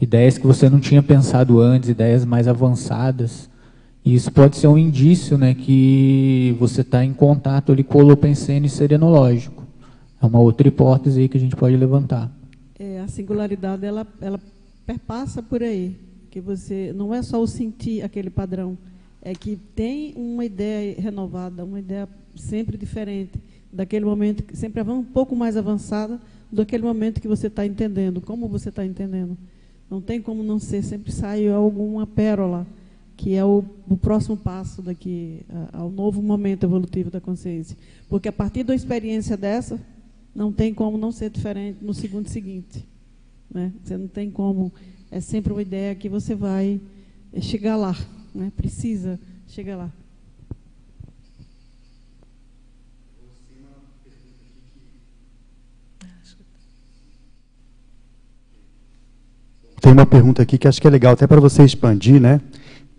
Ideias que você não tinha pensado antes, ideias mais avançadas. E isso pode ser um indício né, que você está em contato ali com o holopensene serenológico. É uma outra hipótese aí que a gente pode levantar. É, a singularidade ela, ela perpassa por aí, que você não é só o sentir aquele padrão, é que tem uma ideia renovada, uma ideia sempre diferente daquele momento, sempre é um pouco mais avançada do aquele momento que você está entendendo, como você está entendendo. Não tem como não ser, sempre sai alguma pérola, que é o, o próximo passo daqui a- ao novo momento evolutivo da consciência. Porque a partir uma experiência dessa, não tem como não ser diferente no segundo seguinte. Né? Você não tem como. É sempre uma ideia que você vai chegar lá. Né? Precisa chegar lá. Tem uma pergunta aqui que acho que é legal até para você expandir, né?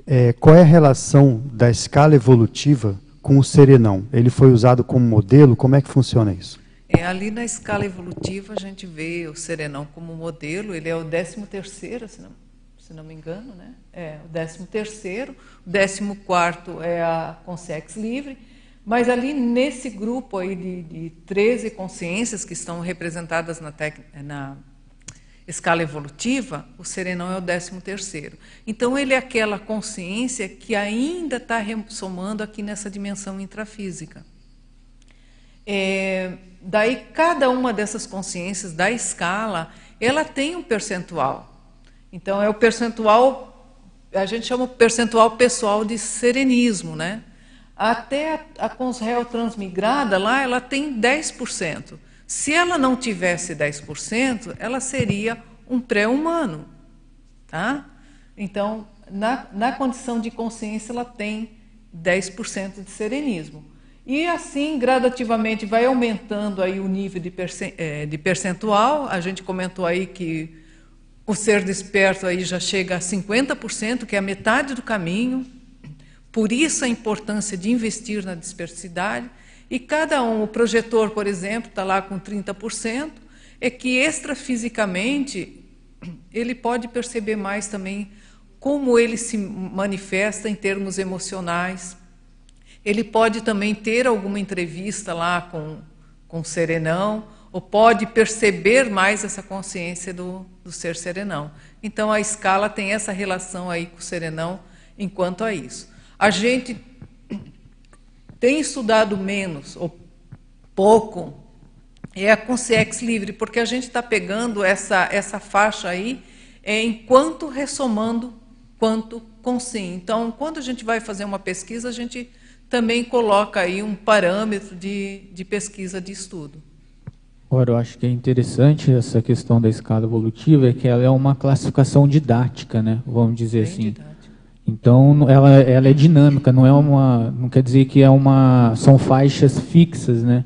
É, qual é a relação da escala evolutiva com o serenão? Ele foi usado como modelo? Como é que funciona isso? É, ali na escala evolutiva a gente vê o serenão como modelo, ele é o 13 terceiro, se não, se não me engano, né? É, o 13 terceiro, o 14 quarto é a Consex Livre, mas ali nesse grupo aí de, de 13 consciências que estão representadas na, tec, na escala evolutiva, o serenão é o 13 terceiro. Então ele é aquela consciência que ainda está somando aqui nessa dimensão intrafísica. É, daí cada uma dessas consciências da escala, ela tem um percentual. Então é o percentual, a gente chama o percentual pessoal de serenismo, né? Até a, a transmigrada lá, ela tem 10%. Se ela não tivesse 10%, ela seria um pré-humano. Tá? Então, na, na condição de consciência, ela tem 10% de serenismo. E assim, gradativamente, vai aumentando aí o nível é, de percentual. A gente comentou aí que o ser desperto aí já chega a 50%, que é a metade do caminho. Por isso a importância de investir na dispersidade. E cada um, o projetor, por exemplo, está lá com 30%, é que extrafisicamente ele pode perceber mais também como ele se manifesta em termos emocionais. Ele pode também ter alguma entrevista lá com, com o serenão, ou pode perceber mais essa consciência do, do ser serenão. Então a escala tem essa relação aí com o serenão enquanto a isso. A gente tem estudado menos ou pouco é a consciência livre, porque a gente está pegando essa, essa faixa aí é, enquanto ressomando quanto consciente. Então, quando a gente vai fazer uma pesquisa, a gente também coloca aí um parâmetro de, de pesquisa de estudo. Agora, eu acho que é interessante essa questão da escala evolutiva, é que ela é uma classificação didática, né? Vamos dizer Bem assim. didático. Então, ela, ela é dinâmica, não é uma, não quer dizer que é uma, são faixas fixas, né?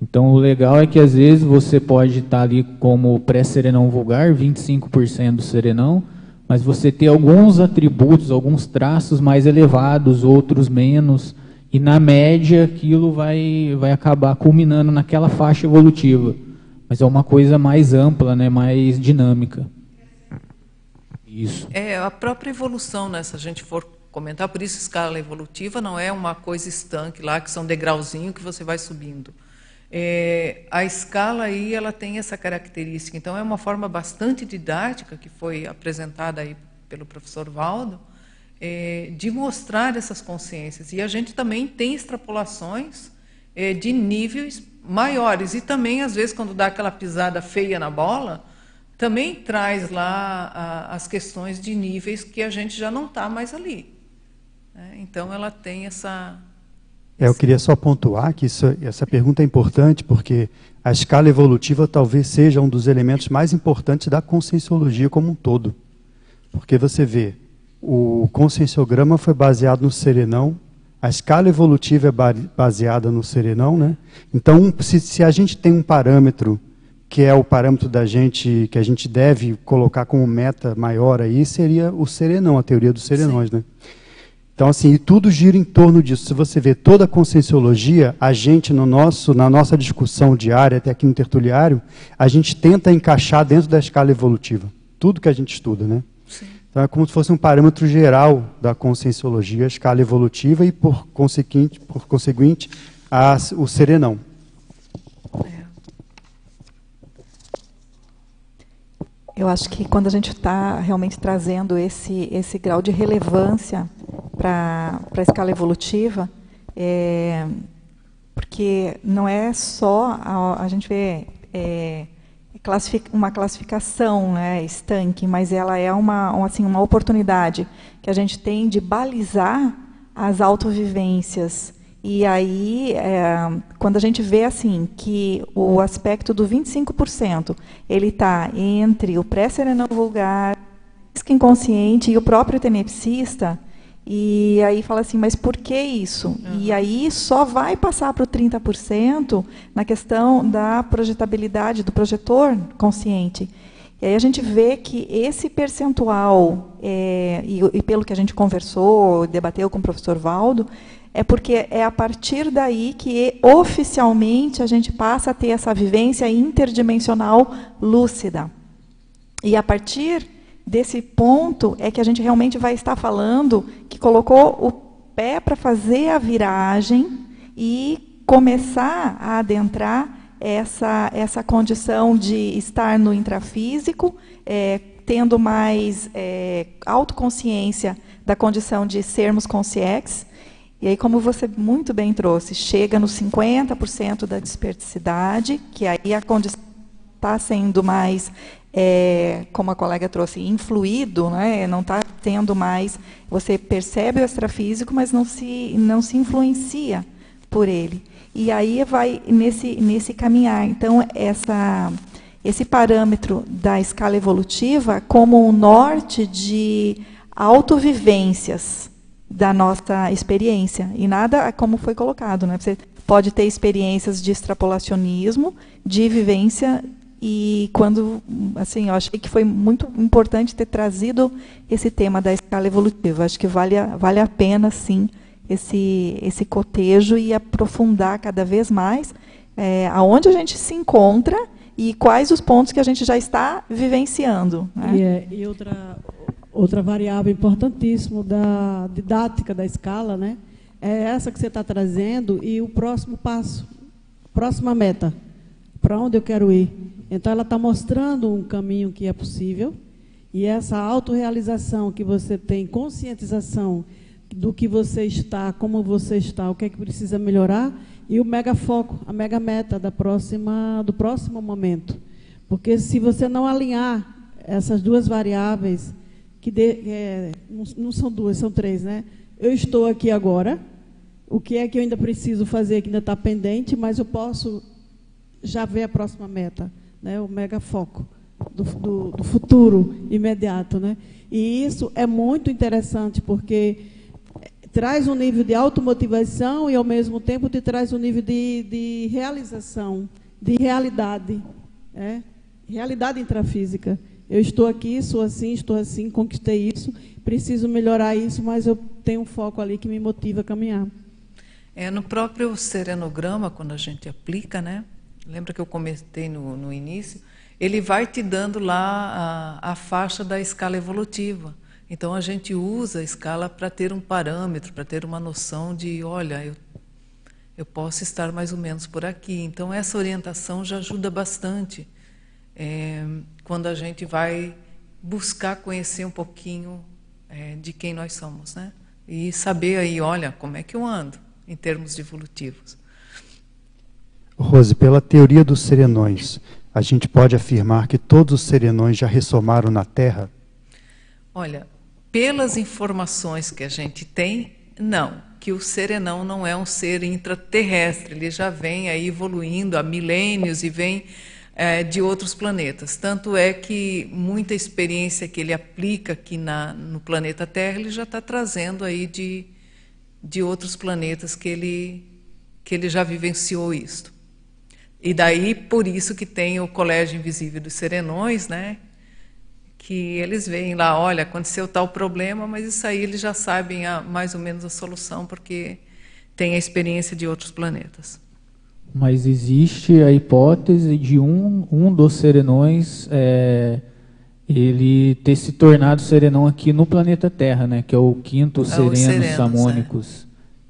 Então, o legal é que às vezes você pode estar ali como pré-serenão vulgar, 25% do serenão, mas você ter alguns atributos, alguns traços mais elevados, outros menos, e na média aquilo vai, vai acabar culminando naquela faixa evolutiva. Mas é uma coisa mais ampla, né, mais dinâmica. Isso. É, a própria evolução, né, se a gente for comentar, por isso escala evolutiva não é uma coisa estanque lá, que são degrauzinho que você vai subindo. É, a escala aí ela tem essa característica, então é uma forma bastante didática que foi apresentada aí pelo professor Valdo, é, de mostrar essas consciências. E a gente também tem extrapolações é, de níveis maiores. E também, às vezes, quando dá aquela pisada feia na bola, também traz lá a, as questões de níveis que a gente já não está mais ali. né? Então, ela tem essa, É, eu queria só pontuar que isso, essa pergunta é importante porque a escala evolutiva talvez seja um dos elementos mais importantes da conscienciologia como um todo. Porque você vê, o conscienciograma foi baseado no serenão, a escala evolutiva é baseada no serenão, né? Então, se, se a gente tem um parâmetro que é o parâmetro da gente que a gente deve colocar como meta maior aí seria o serenão, a teoria dos serenões, Sim. né? Então assim, e tudo gira em torno disso. Se você vê toda a conscienciologia, a gente no nosso na nossa discussão diária até aqui no tertuliário, a gente tenta encaixar dentro da escala evolutiva. Tudo que a gente estuda, né? Sim. Então é como se fosse um parâmetro geral da conscienciologia, a escala evolutiva e por conseguinte, por conseguinte, a, o serenão. Eu acho que quando a gente está realmente trazendo esse, esse grau de relevância para a escala evolutiva, é, porque não é só a, a gente vê é, uma classificação né, estanque, mas ela é uma, assim, uma oportunidade que a gente tem de balizar as autovivências e aí, é, quando a gente vê assim que o aspecto do 25%, ele está entre o pré-serenão vulgar, o inconsciente e o próprio tenepsista, e aí fala assim, mas por que isso? Uhum. E aí só vai passar para o 30% na questão da projetabilidade do projetor consciente. E aí a gente vê que esse percentual, é, e, e, pelo que a gente conversou, debateu com o professor Valdo, é porque é a partir daí que oficialmente a gente passa a ter essa vivência interdimensional lúcida. E a partir desse ponto é que a gente realmente vai estar falando que colocou o pé para fazer a viragem e começar a adentrar essa, essa condição de estar no intrafísico, é, tendo mais é, autoconsciência da condição de sermos conscientes e aí, como você muito bem trouxe, chega nos 50% da desperticidade, que aí a condição está sendo mais, é, como a colega trouxe, influído, né? não está tendo mais. Você percebe o extrafísico, mas não se, não se influencia por ele. E aí vai nesse, nesse caminhar. Então, essa, esse parâmetro da escala evolutiva como um norte de autovivências da nossa experiência. E nada como foi colocado. Né? Você pode ter experiências de extrapolacionismo, de vivência, e quando, assim, eu achei que foi muito importante ter trazido esse tema da escala evolutiva. Acho que vale a, vale a pena, sim, esse, esse cotejo e aprofundar cada vez mais é, aonde a gente se encontra e quais os pontos que a gente já está vivenciando. Né? E, é, e outra, Outra variável importantíssima da didática da escala, né? É essa que você está trazendo e o próximo passo, próxima meta, para onde eu quero ir. Então, ela está mostrando um caminho que é possível e essa autorrealização que você tem, conscientização do que você está, como você está, o que é que precisa melhorar e o mega foco, a mega meta da próxima, do próximo momento. Porque se você não alinhar essas duas variáveis, que de, é, não, são duas, são três, né? Eu estou aqui agora. O que é que eu ainda preciso fazer que ainda está pendente, mas eu posso já ver a próxima meta, né? O mega foco do, do, do futuro imediato, né? E isso é muito interessante porque traz um nível de automotivação e ao mesmo tempo te traz um nível de, de realização, de realidade, é? realidade intrafísica. Eu estou aqui, sou assim, estou assim, conquistei isso, preciso melhorar isso, mas eu tenho um foco ali que me motiva a caminhar. É, no próprio serenograma, quando a gente aplica, né? Lembra que eu comentei no, no início? Ele vai te dando lá a, a faixa da escala evolutiva. Então a gente usa a escala para ter um parâmetro, para ter uma noção de, olha, eu, eu posso estar mais ou menos por aqui. Então essa orientação já ajuda bastante é, quando a gente vai buscar conhecer um pouquinho é, de quem nós somos, né? E saber aí, olha, como é que eu ando em termos evolutivos. Rose, pela teoria dos serenões, a gente pode afirmar que todos os serenões já ressomaram na Terra? Olha, pelas informações que a gente tem, não. que o serenão não é um ser intraterrestre, ele já vem aí evoluindo há milênios e vem é, de outros planetas. Tanto é que muita experiência que ele aplica aqui na, no planeta Terra, ele já está trazendo aí de, de outros planetas que ele, que ele já vivenciou isto. E daí, por isso que tem o Colégio Invisível dos Serenões, né? que eles veem lá, olha, aconteceu tal problema, mas isso aí eles já sabem a, mais ou menos a solução, porque tem a experiência de outros planetas. Mas existe a hipótese de um, um dos serenões é, ele ter se tornado serenão aqui no planeta Terra, né? Que é o quinto é Serenos, Serenos Samônicos, é.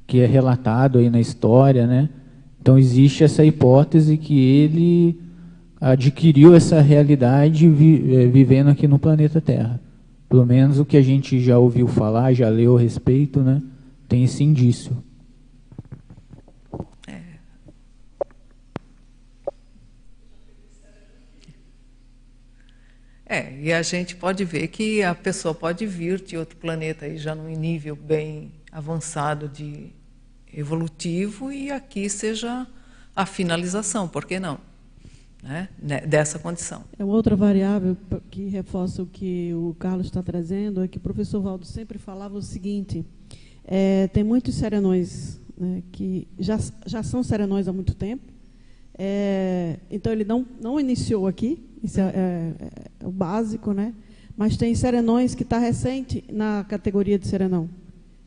que é relatado aí na história, né? Então existe essa hipótese que ele adquiriu essa realidade vi, é, vivendo aqui no planeta Terra. Pelo menos o que a gente já ouviu falar, já leu a respeito, né? Tem esse indício. É. É, e a gente pode ver que a pessoa pode vir de outro planeta aí já num nível bem avançado de evolutivo e aqui seja a finalização, por que não? Né, né? dessa condição. É outra variável que reforça o que o Carlos está trazendo, é que o professor Valdo sempre falava o seguinte, é, tem muitos serenões né, que já, já são serenões há muito tempo, é, então ele não, não iniciou aqui, isso é, é, é o básico, né? mas tem serenões que está recente na categoria de serenão.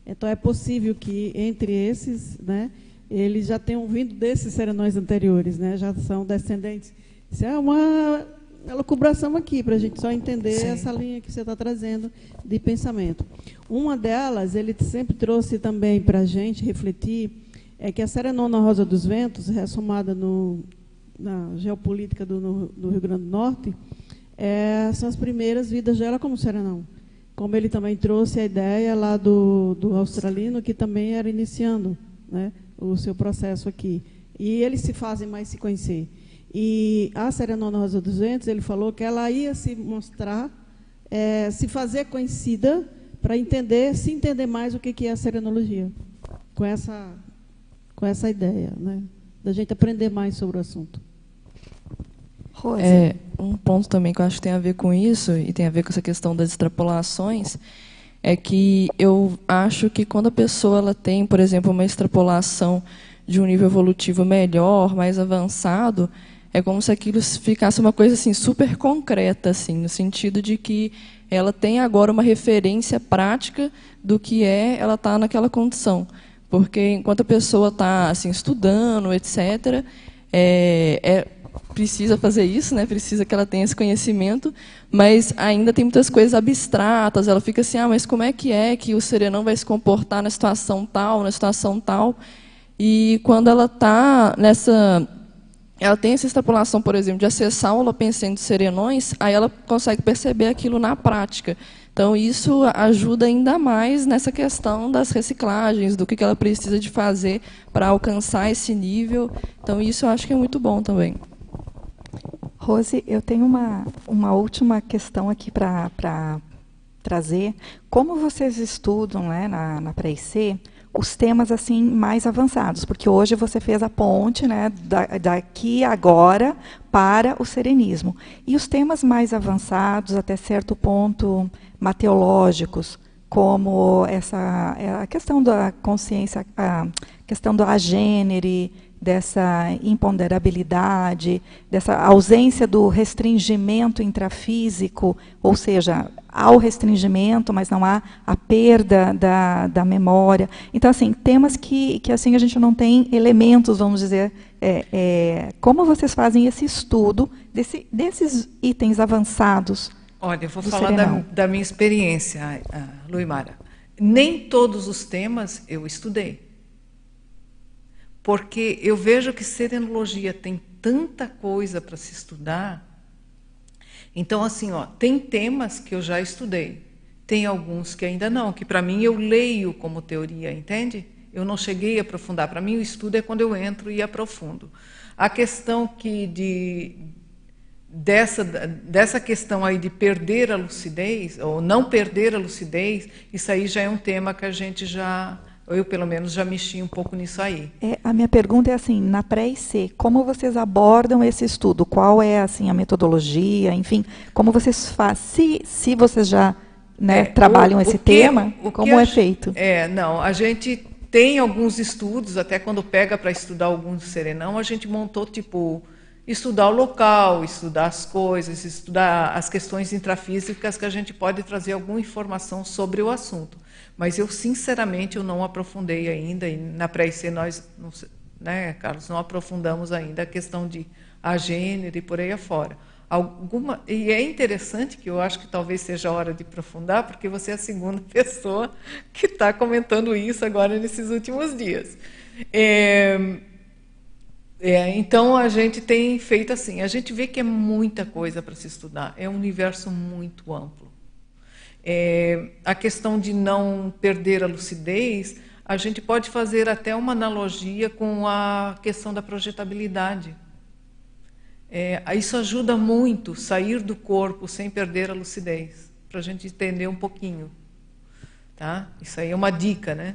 Então é possível que entre esses, né, eles já tenham vindo desses serenões anteriores, né, já são descendentes isso é uma elucubração aqui, para a gente só entender Sim. essa linha que você está trazendo de pensamento. Uma delas, ele sempre trouxe também para a gente refletir, é que a Serenona Rosa dos Ventos, ressomada no, na geopolítica do, no, do Rio Grande do Norte, é, são as primeiras vidas dela como serenão. Como ele também trouxe a ideia lá do, do australino, que também era iniciando né, o seu processo aqui. E eles se fazem mais se conhecer. E a Serenona Rosa dos Ventos, ele falou que ela ia se mostrar, é, se fazer conhecida para entender, se entender mais o que é a serenologia, com essa, com essa ideia, né, da gente aprender mais sobre o assunto. Rose. É, um ponto também que eu acho que tem a ver com isso, e tem a ver com essa questão das extrapolações, é que eu acho que quando a pessoa ela tem, por exemplo, uma extrapolação de um nível evolutivo melhor, mais avançado, é como se aquilo ficasse uma coisa assim super concreta, assim, no sentido de que ela tem agora uma referência prática do que é ela estar tá naquela condição, porque enquanto a pessoa está assim estudando, etc, é, é, precisa fazer isso, né? Precisa que ela tenha esse conhecimento, mas ainda tem muitas coisas abstratas. Ela fica assim, ah, mas como é que é que o serenão vai se comportar na situação tal, na situação tal? E quando ela está nessa ela tem essa extrapolação, por exemplo, de acessar o Holopensene de serenões, aí ela consegue perceber aquilo na prática. Então, isso ajuda ainda mais nessa questão das reciclagens, do que ela precisa de fazer para alcançar esse nível. Então, isso eu acho que é muito bom também. Rose, eu tenho uma, uma última questão aqui para trazer. Como vocês estudam né, na, na pré-IC, os temas assim mais avançados, porque hoje você fez a ponte, né, da, daqui agora para o serenismo. E os temas mais avançados, até certo ponto mateológicos, como essa a questão da consciência, a questão do agênere, dessa imponderabilidade, dessa ausência do restringimento intrafísico, ou seja, há o restringimento, mas não há a perda da, da memória. Então, assim, temas que, que assim a gente não tem elementos, vamos dizer, é, é, como vocês fazem esse estudo desse, desses itens avançados? Olha, eu vou falar da, da, minha experiência, Luimara. Nem todos os temas eu estudei porque eu vejo que serenologia tem tanta coisa para se estudar. Então, assim, ó, tem temas que eu já estudei, tem alguns que ainda não, que para mim eu leio como teoria, entende? Eu não cheguei a aprofundar. Para mim, o estudo é quando eu entro e aprofundo. A questão que de dessa dessa questão aí de perder a lucidez ou não perder a lucidez, isso aí já é um tema que a gente já Eu, pelo menos, já mexi um pouco nisso aí. É, a minha pergunta é assim, na pré-IC, como vocês abordam esse estudo? Qual é assim a metodologia, enfim, como vocês fazem? Se, se vocês já né, é, trabalham o, esse o que, tema, como é feito? É, não, a gente tem alguns estudos, até quando pega para estudar algum serenão, a gente montou tipo estudar o local, estudar as coisas, estudar as questões intrafísicas que a gente pode trazer alguma informação sobre o assunto. Mas eu, sinceramente, eu não aprofundei ainda, e na pré-IC nós, né, Carlos, não aprofundamos ainda a questão de a gênero e por aí afora. Alguma, e é interessante que eu acho que talvez seja a hora de aprofundar, porque você é a segunda [laughs] pessoa que está comentando isso agora nesses últimos dias. É, é, então a gente tem feito assim, a gente vê que é muita coisa para se estudar, é um universo muito amplo. É, a questão de não perder a lucidez, a gente pode fazer até uma analogia com a questão da projetabilidade. É, isso ajuda muito sair do corpo sem perder a lucidez, para a gente entender um pouquinho. Tá? Isso aí é uma dica, né?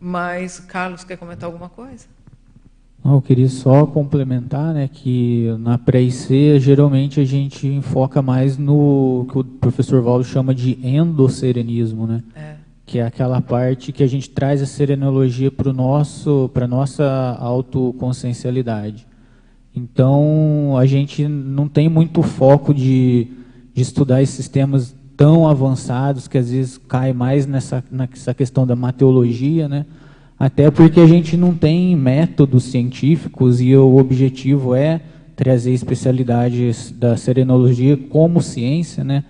Mas, Carlos, quer comentar alguma coisa? Eu queria só complementar, né, que na pré-IC geralmente a gente enfoca mais no que o professor Valdo chama de endocerenismo, né? É. Que é aquela parte que a gente traz a serenologia para nosso, para nossa autoconsciencialidade. Então a gente não tem muito foco de, de estudar esses temas tão avançados que às vezes cai mais nessa, nessa questão da mateologia, né? Até porque a gente não tem métodos científicos e o objetivo é trazer especialidades da serenologia como ciência, né?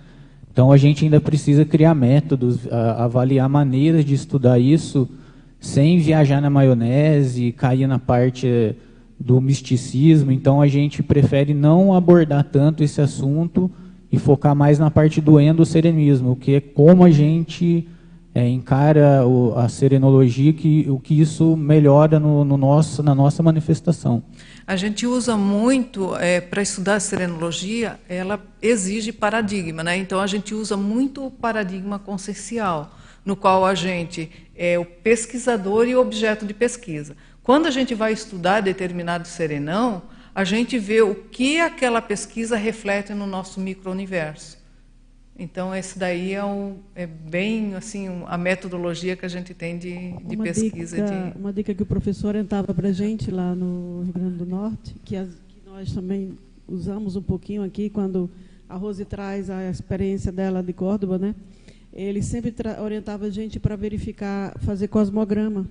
Então a gente ainda precisa criar métodos, avaliar maneiras de estudar isso sem viajar na maionese, cair na parte do misticismo. Então a gente prefere não abordar tanto esse assunto e focar mais na parte do endocerenismo, que é como a gente é, encara o, a serenologia, que, o que isso melhora no, no nosso, na nossa manifestação. A gente usa muito, é, para estudar a serenologia, ela exige paradigma, né? então a gente usa muito o paradigma consciencial, no qual a gente é o pesquisador e o objeto de pesquisa. Quando a gente vai estudar determinado serenão, a gente vê o que aquela pesquisa reflete no nosso micro-universo. Então, esse daí é, um, é bem assim a metodologia que a gente tem de, de uma pesquisa. Dica, de... Uma dica que o professor orientava para a gente lá no Rio Grande do Norte, que, as, que, nós também usamos um pouquinho aqui, quando a Rose traz a experiência dela de Córdoba, né? ele sempre orientava a gente para verificar, fazer cosmograma.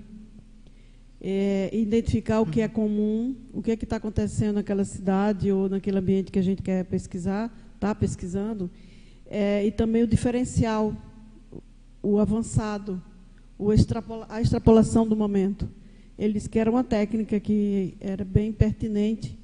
É, identificar o que é comum, o que é que está acontecendo naquela cidade ou naquele ambiente que a gente quer pesquisar, está pesquisando, é, e também o diferencial, o avançado, o extrapola, a extrapolação do momento. Eles que era uma técnica que era bem pertinente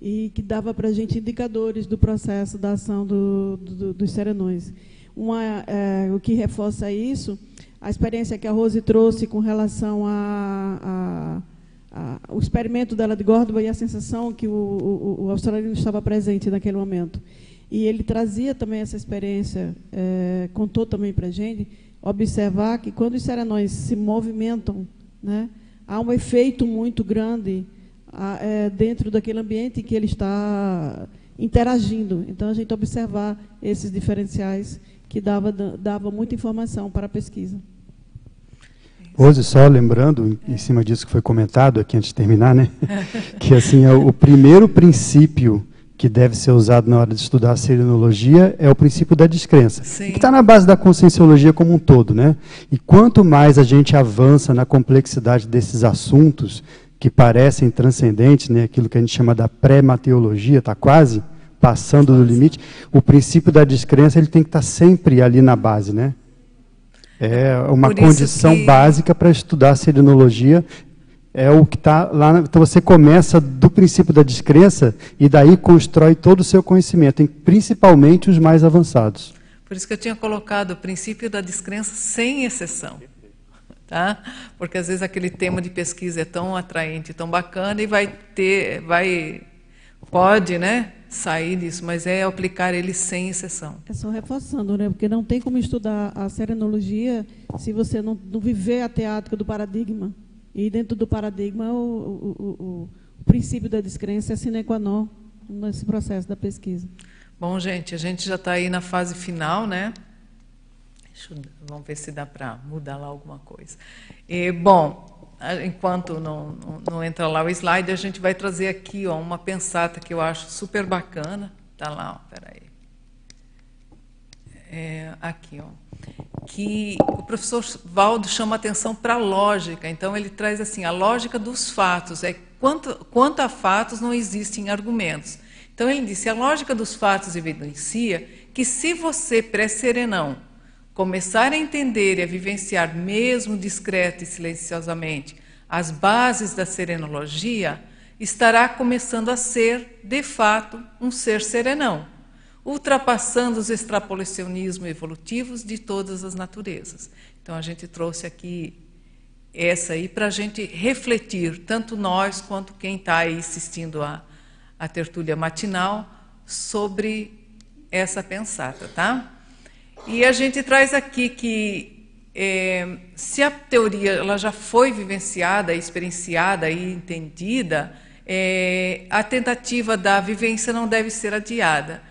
e que dava para a gente indicadores do processo da ação do, do, dos serenões. Uma, é, o que reforça isso, a experiência que a Rose trouxe com relação a, a, a, experimento dela de Górdoba e a sensação que o, o, o australiano estava presente naquele momento. E ele trazia também essa experiência, é, contou também para a gente, observar que quando os serenões se movimentam, né, há um efeito muito grande a, é, dentro daquele ambiente que ele está interagindo. Então, a gente observar esses diferenciais que dava, dava muita informação para a pesquisa. Hoje, só lembrando, em cima disso que foi comentado aqui antes de terminar, né, [laughs] que assim, é o primeiro princípio que deve ser usado na hora de estudar a serenologia é o princípio da descrença, Sim. que está na base da conscienciologia como um todo. Né? E quanto mais a gente avança na complexidade desses assuntos, que parecem transcendentes, né, aquilo que a gente chama da pré-mateologia, está quase passando do limite, o princípio da descrença ele tem que estar tá sempre ali na base. Né? É uma condição que... básica para estudar a serenologia é o que está lá. Então você começa do princípio da descrença e daí constrói todo o seu conhecimento, principalmente os mais avançados. Por isso que eu tinha colocado o princípio da descrença sem exceção. Tá? Porque às vezes aquele tema de pesquisa é tão atraente, tão bacana e vai ter, vai pode, né, sair disso, mas é aplicar ele sem exceção. É só reforçando, né? Porque não tem como estudar a serenologia se você não, não viver a teática do paradigma. E dentro do paradigma, o, o, o, o princípio da descrença é sine qua non nesse processo da pesquisa. Bom, gente, a gente já está aí na fase final, né? Eu, vamos ver se dá para mudar lá alguma coisa. E, bom, enquanto não, não, não, entra lá o slide, a gente vai trazer aqui ó, uma pensata que eu acho super bacana. Está lá, peraí. É, aqui, ó. Que o professor Valdo chama atenção para a lógica. Então, ele traz assim: a lógica dos fatos. É quanto, quanto a fatos não existem argumentos. Então, ele disse: a lógica dos fatos evidencia que se você, pré-serenão, começar a entender e a vivenciar, mesmo discreta e silenciosamente, as bases da serenologia, estará começando a ser, de fato, um ser serenão, ultrapassando os extrapolacionismos evolutivos de todas as naturezas. Então, a gente trouxe aqui essa aí para a gente refletir, tanto nós quanto quem está aí assistindo a, a tertúlia matinal, sobre essa pensata, tá? E a gente traz aqui que é, se a teoria ela já foi vivenciada, experienciada e entendida, é, a tentativa da vivência não deve ser adiada.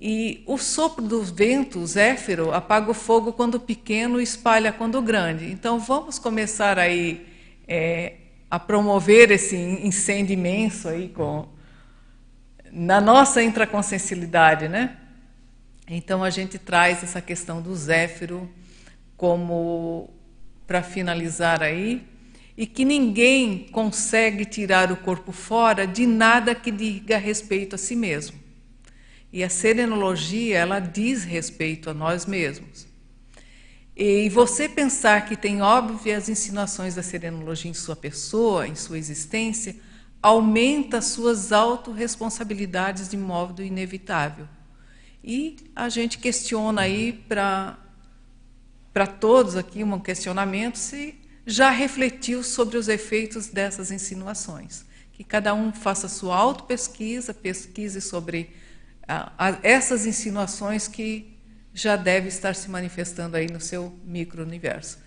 E o sopro do vento, o zéfiro, apaga o fogo quando pequeno e espalha quando grande. Então vamos começar aí é, a promover esse incêndio imenso aí com, na nossa intraconsciencialidade, né? Então a gente traz essa questão do Zéfiro como para finalizar aí, e que ninguém consegue tirar o corpo fora de nada que diga respeito a si mesmo. E a serenologia, ela diz respeito a nós mesmos. E você pensar que tem óbvias insinuações da serenologia em sua pessoa, em sua existência, aumenta suas autorresponsabilidades de modo inevitável. E a gente questiona aí para todos aqui um questionamento se já refletiu sobre os efeitos dessas insinuações. Que cada um faça sua auto-pesquisa, pesquise sobre ah, essas insinuações que já deve estar se manifestando aí no seu micro-universo.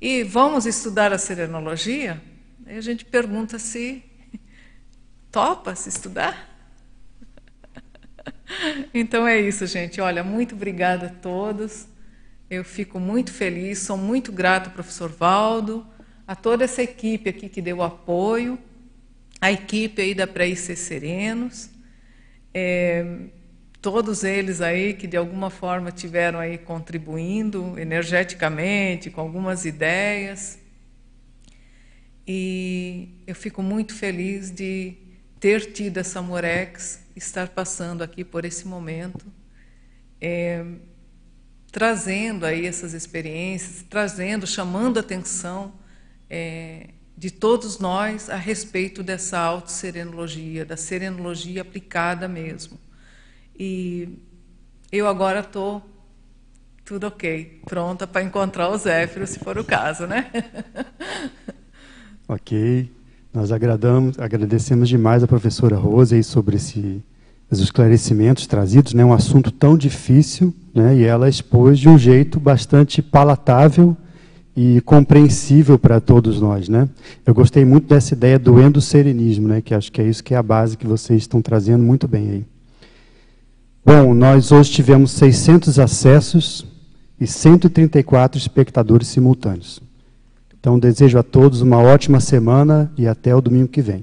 E vamos estudar a serenologia? Aí a gente pergunta se topa se estudar? [laughs] Então é isso, gente. Olha, muito obrigada a todos. Eu fico muito feliz, sou muito grato ao professor Valdo, a toda essa equipe aqui que deu apoio, a equipe aí da Pré-IC Serenos, é, todos eles aí que de alguma forma tiveram aí contribuindo energeticamente com algumas ideias. E eu fico muito feliz de ter tido essa Morex estar passando aqui por esse momento, é, trazendo aí essas experiências, trazendo, chamando atenção é, de todos nós a respeito dessa autosserenologia, da serenologia aplicada mesmo. E eu agora estou tudo ok, pronta para encontrar o Zéfiro, se for o caso, né? ok. Nós agradamos, agradecemos demais a professora Rose sobre esse, os esclarecimentos trazidos, né, um assunto tão difícil, né, e ela expôs de um jeito bastante palatável e compreensível para todos nós, né? Eu gostei muito dessa ideia do endocerenismo, né, que acho que é isso que é a base que vocês estão trazendo muito bem aí. Bom, nós hoje tivemos 600 acessos e 134 espectadores simultâneos. Então, desejo a todos uma ótima semana e até o domingo que vem.